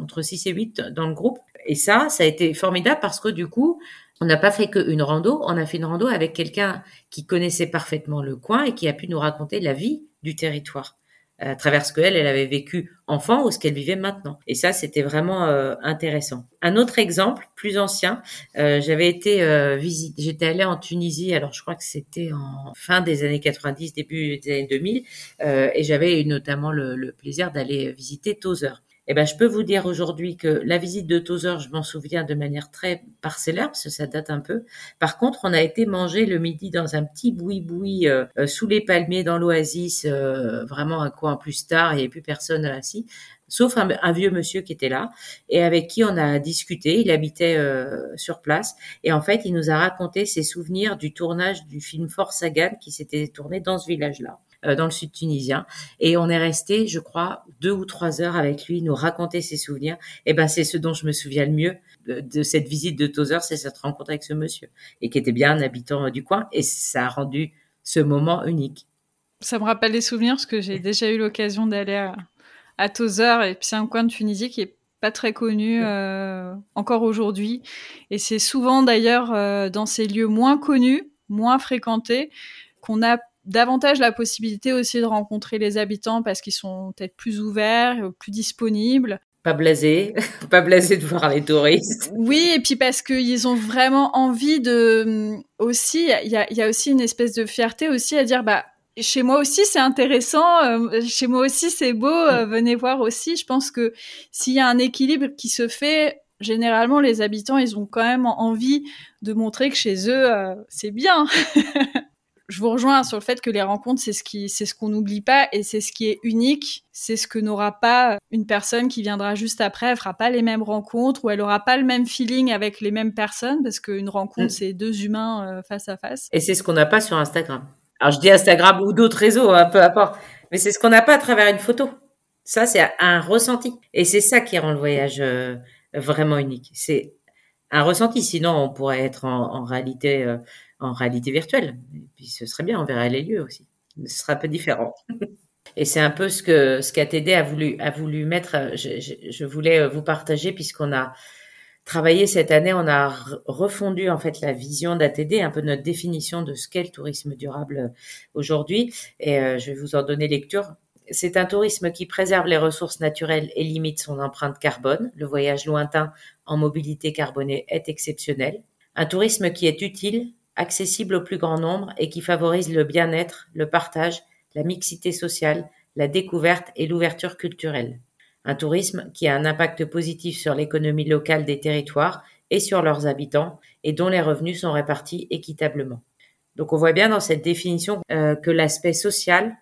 entre 6 et 8 dans le groupe. Et ça ça a été formidable parce que du coup on n'a pas fait qu'une rando, on a fait une rando avec quelqu'un qui connaissait parfaitement le coin et qui a pu nous raconter la vie du territoire à travers ce qu'elle, elle avait vécu enfant ou ce qu'elle vivait maintenant. Et ça, c'était vraiment euh, intéressant. Un autre exemple, plus ancien, euh, j'avais été euh, visite, j'étais allée en Tunisie, alors je crois que c'était en fin des années 90, début des années 2000, et j'avais eu notamment le, le plaisir d'aller visiter Tozer. Eh ben, je peux vous dire aujourd'hui que la visite de Tozer, je m'en souviens de manière très parcellaire, parce que ça date un peu. Par contre, on a été manger le midi dans un petit boui-boui euh, euh, sous les palmiers dans l'oasis, euh, vraiment un coin plus tard, il n'y avait plus personne assis, sauf un, vieux monsieur qui était là et avec qui on a discuté. Il habitait sur place et en fait, il nous a raconté ses souvenirs du tournage du film Fort Sagan qui s'était tourné dans ce village-là. Euh, dans le sud tunisien. Et on est resté, je crois, deux ou trois heures avec lui, nous raconter ses souvenirs. Et ben, c'est ce dont je me souviens le mieux de, cette visite de Tozer, c'est cette rencontre avec ce monsieur, et qui était bien un habitant euh, du coin. Et ça a rendu ce moment unique. Ça me rappelle les souvenirs, parce que j'ai déjà eu l'occasion d'aller à, à Tozer, et puis c'est un coin de Tunisie qui est pas très connu euh, encore aujourd'hui. Et c'est souvent d'ailleurs euh, dans ces lieux moins connus, moins fréquentés, qu'on a davantage la possibilité aussi de rencontrer les habitants parce qu'ils sont peut-être plus ouverts, plus disponibles. Pas blasés, pas blasés de voir les touristes. Oui, et puis parce qu'ils ont vraiment envie de aussi, il y a, y a, aussi une espèce de fierté aussi à dire bah chez moi aussi c'est intéressant, euh, chez moi aussi c'est beau, euh, venez voir aussi. Je pense que s'il y a un équilibre qui se fait, généralement les habitants ils ont quand même envie de montrer que chez eux euh, c'est bien. je vous rejoins sur le fait que les rencontres, c'est ce qui, c'est ce qu'on n'oublie pas et c'est ce qui est unique. C'est ce que n'aura pas une personne qui viendra juste après. Elle fera pas les mêmes rencontres ou elle aura pas le même feeling avec les mêmes personnes parce qu'une rencontre, mm. c'est deux humains euh, face à face. Et c'est ce qu'on n'a pas sur Instagram. Alors je dis Instagram ou d'autres réseaux, hein, peu importe. Mais c'est ce qu'on n'a pas à travers une photo. Ça, c'est un ressenti. Et c'est ça qui rend le voyage euh, vraiment unique. C'est un ressenti. Sinon, on pourrait être en, en réalité euh, en réalité virtuelle. Et puis ce serait bien, on verrait les lieux aussi. Ce sera un peu différent. Et c'est un peu ce que ce qu'ATD a voulu mettre. Je, je, voulais vous partager puisqu'on a travaillé cette année, on a refondu en fait la vision d'ATD, un peu notre définition de ce qu'est le tourisme durable aujourd'hui. Et euh, je vais vous en donner lecture. C'est un tourisme qui préserve les ressources naturelles et limite son empreinte carbone. Le voyage lointain en mobilité carbonée est exceptionnel. Un tourisme qui est utile, accessible au plus grand nombre et qui favorise le bien-être, le partage, la mixité sociale, la découverte et l'ouverture culturelle. Un tourisme qui a un impact positif sur l'économie locale des territoires et sur leurs habitants et dont les revenus sont répartis équitablement. Donc on voit bien dans cette définition euh, que l'aspect social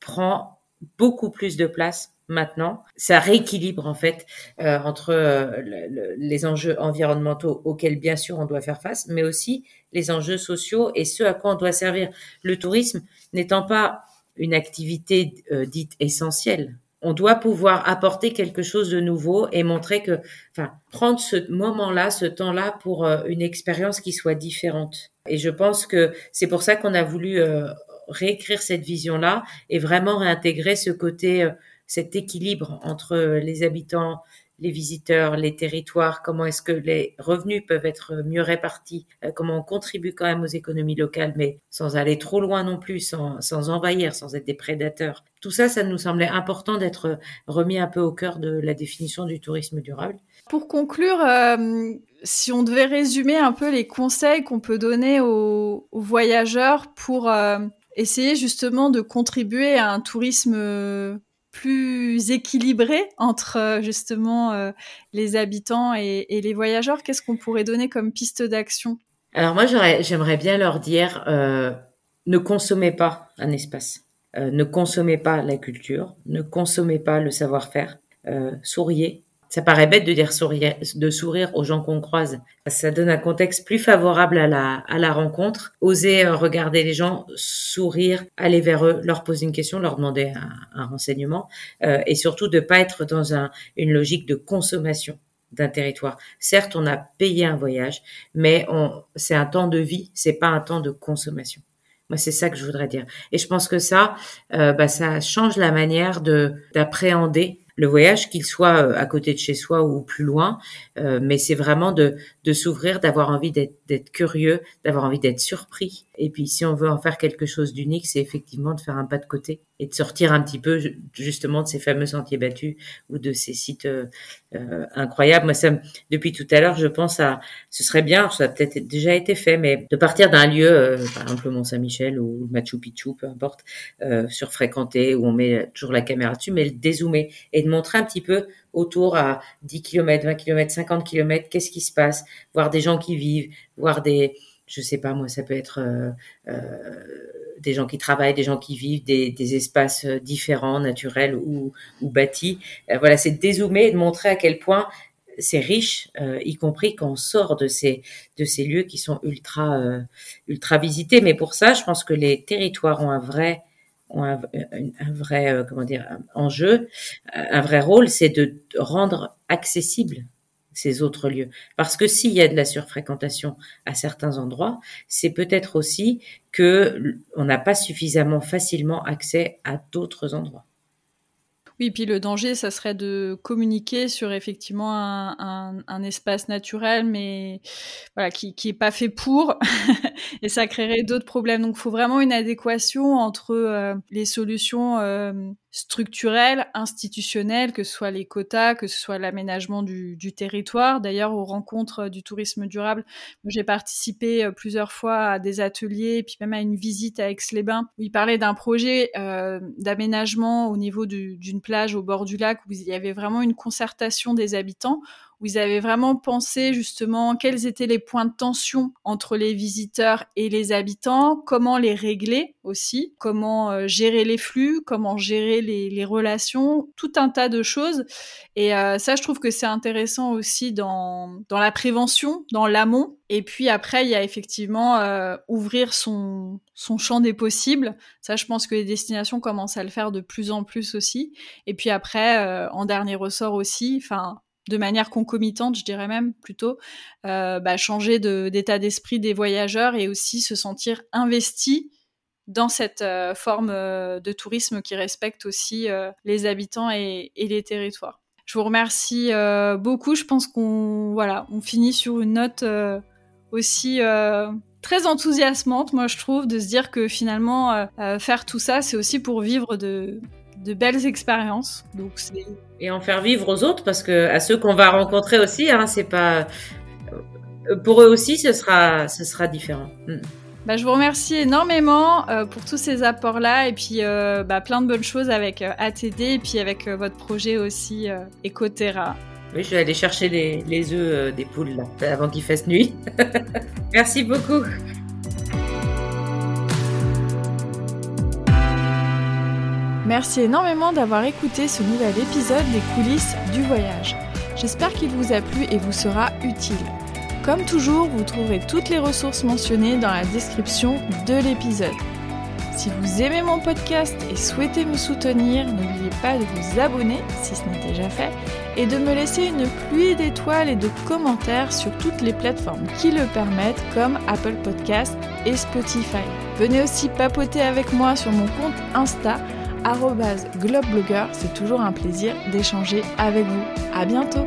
prend beaucoup plus de place maintenant. Ça rééquilibre en fait euh, entre euh, les enjeux environnementaux auxquels bien sûr on doit faire face, mais aussi les enjeux sociaux et ce à quoi on doit servir. Le tourisme n'étant pas une activité euh, dite essentielle. On doit pouvoir apporter quelque chose de nouveau et montrer que, enfin, prendre ce moment-là, ce temps-là pour une expérience qui soit différente. Et je pense que c'est pour ça qu'on a voulu réécrire cette vision-là et vraiment réintégrer ce côté cet équilibre entre les habitants, les visiteurs, les territoires, comment est-ce que les revenus peuvent être mieux répartis, euh, comment on contribue quand même aux économies locales, mais sans aller trop loin non plus, sans, sans envahir, sans être des prédateurs. Tout ça, ça nous semblait important d'être remis un peu au cœur de la définition du tourisme durable. Pour conclure, euh, si on devait résumer un peu les conseils qu'on peut donner aux, voyageurs pour euh, essayer justement de contribuer à un tourisme plus équilibré entre euh, justement euh, les habitants et, les voyageurs? Qu'est-ce qu'on pourrait donner comme piste d'action? Alors moi, j'aimerais bien leur dire, euh, ne consommez pas un espace, ne consommez pas la culture, ne consommez pas le savoir-faire, souriez, ça paraît bête de dire sourire, de sourire aux gens qu'on croise. Ça donne un contexte plus favorable à la, à la rencontre. Oser euh, regarder les gens, sourire, aller vers eux, leur poser une question, leur demander un, renseignement, euh, et surtout de pas être dans un, une logique de consommation d'un territoire. Certes, on a payé un voyage, mais c'est un temps de vie, c'est pas un temps de consommation. Moi, c'est ça que je voudrais dire. Et je pense que ça, euh, bah, ça change la manière de d'appréhender le voyage, qu'il soit euh, à côté de chez soi ou plus loin, euh, mais c'est vraiment de, de s'ouvrir, d'avoir envie d'être d'être curieux, d'avoir envie d'être surpris. Et puis si on veut en faire quelque chose d'unique, c'est effectivement de faire un pas de côté et de sortir un petit peu justement de ces fameux sentiers battus ou de ces sites euh, euh, incroyables. Moi, ça, depuis tout à l'heure, je pense à, ce serait bien, ça a peut-être déjà été fait, mais de partir d'un lieu, euh, par exemple le Mont Saint-Michel ou Machu Picchu, peu importe, surfréquenté où on met toujours la caméra dessus, mais le dézoomer et de montrer un petit peu autour à 10 km, 20 km, 50 km, qu'est-ce qui se passe, voir des gens qui vivent, voir des, je sais pas moi, ça peut être euh, euh, des gens qui travaillent, des gens qui vivent, des, des espaces différents, naturels ou, ou bâtis. Euh, voilà, c'est de dézoomer et de montrer à quel point c'est riche, euh, y compris quand on sort de ces de ces lieux qui sont ultra ultra visités. Mais pour ça, je pense que les territoires ont un vrai ont un, un vrai comment dire enjeu, un vrai rôle, c'est de rendre accessible ces autres lieux. Parce que s'il y a de la surfréquentation à certains endroits, c'est peut-être aussi que on n'a pas suffisamment facilement accès à d'autres endroits. Oui, puis le danger, ça serait de communiquer sur effectivement un, un, espace naturel, mais voilà, qui qui est pas fait pour, et ça créerait d'autres problèmes. Donc, il faut vraiment une adéquation entre euh, les solutions euh, structurelles, institutionnelles, que ce soit les quotas, que ce soit l'aménagement du, territoire. D'ailleurs, aux rencontres du tourisme durable, j'ai participé euh, plusieurs fois à des ateliers, puis même à une visite à Aix-les-Bains, où ils parlaient d'un projet euh, d'aménagement au niveau d'une plage au bord du lac, où il y avait vraiment une concertation des habitants où ils avaient vraiment pensé justement quels étaient les points de tension entre les visiteurs et les habitants, comment les régler aussi, comment euh, gérer les flux, comment gérer les, relations, tout un tas de choses. Et euh, ça, je trouve que c'est intéressant aussi dans, dans la prévention, dans l'amont. Et puis après, il y a effectivement euh, ouvrir son, son champ des possibles. Ça, je pense que les destinations commencent à le faire de plus en plus aussi. Et puis après, en dernier ressort aussi, enfin, de manière concomitante, je dirais même plutôt, euh, bah, changer d'état d'esprit des voyageurs et aussi se sentir investi dans cette euh, forme euh, de tourisme qui respecte aussi les habitants et, les territoires. Je vous remercie beaucoup. Je pense qu'on voilà, on finit sur une note aussi très enthousiasmante, moi je trouve, de se dire que finalement faire tout ça, c'est aussi pour vivre de de belles expériences. Donc et en faire vivre aux autres parce que à ceux qu'on va rencontrer aussi, hein, c'est pas euh, pour eux aussi, ce sera ce sera différent. Mm. Bah, je vous remercie énormément euh, pour tous ces apports-là et puis euh, bah, plein de bonnes choses avec ATD et puis avec votre projet aussi Ecoterra. Oui, je vais aller chercher les, les œufs des poules là, avant qu'il fasse nuit. Merci beaucoup. Merci énormément d'avoir écouté ce nouvel épisode des coulisses du voyage. J'espère qu'il vous a plu et vous sera utile. Comme toujours, vous trouverez toutes les ressources mentionnées dans la description de l'épisode. Si vous aimez mon podcast et souhaitez me soutenir, n'oubliez pas de vous abonner si ce n'est déjà fait et de me laisser une pluie d'étoiles et de commentaires sur toutes les plateformes qui le permettent comme Apple Podcast et Spotify. Venez aussi papoter avec moi sur mon compte Insta globeblogger, c'est toujours un plaisir d'échanger avec vous. À bientôt!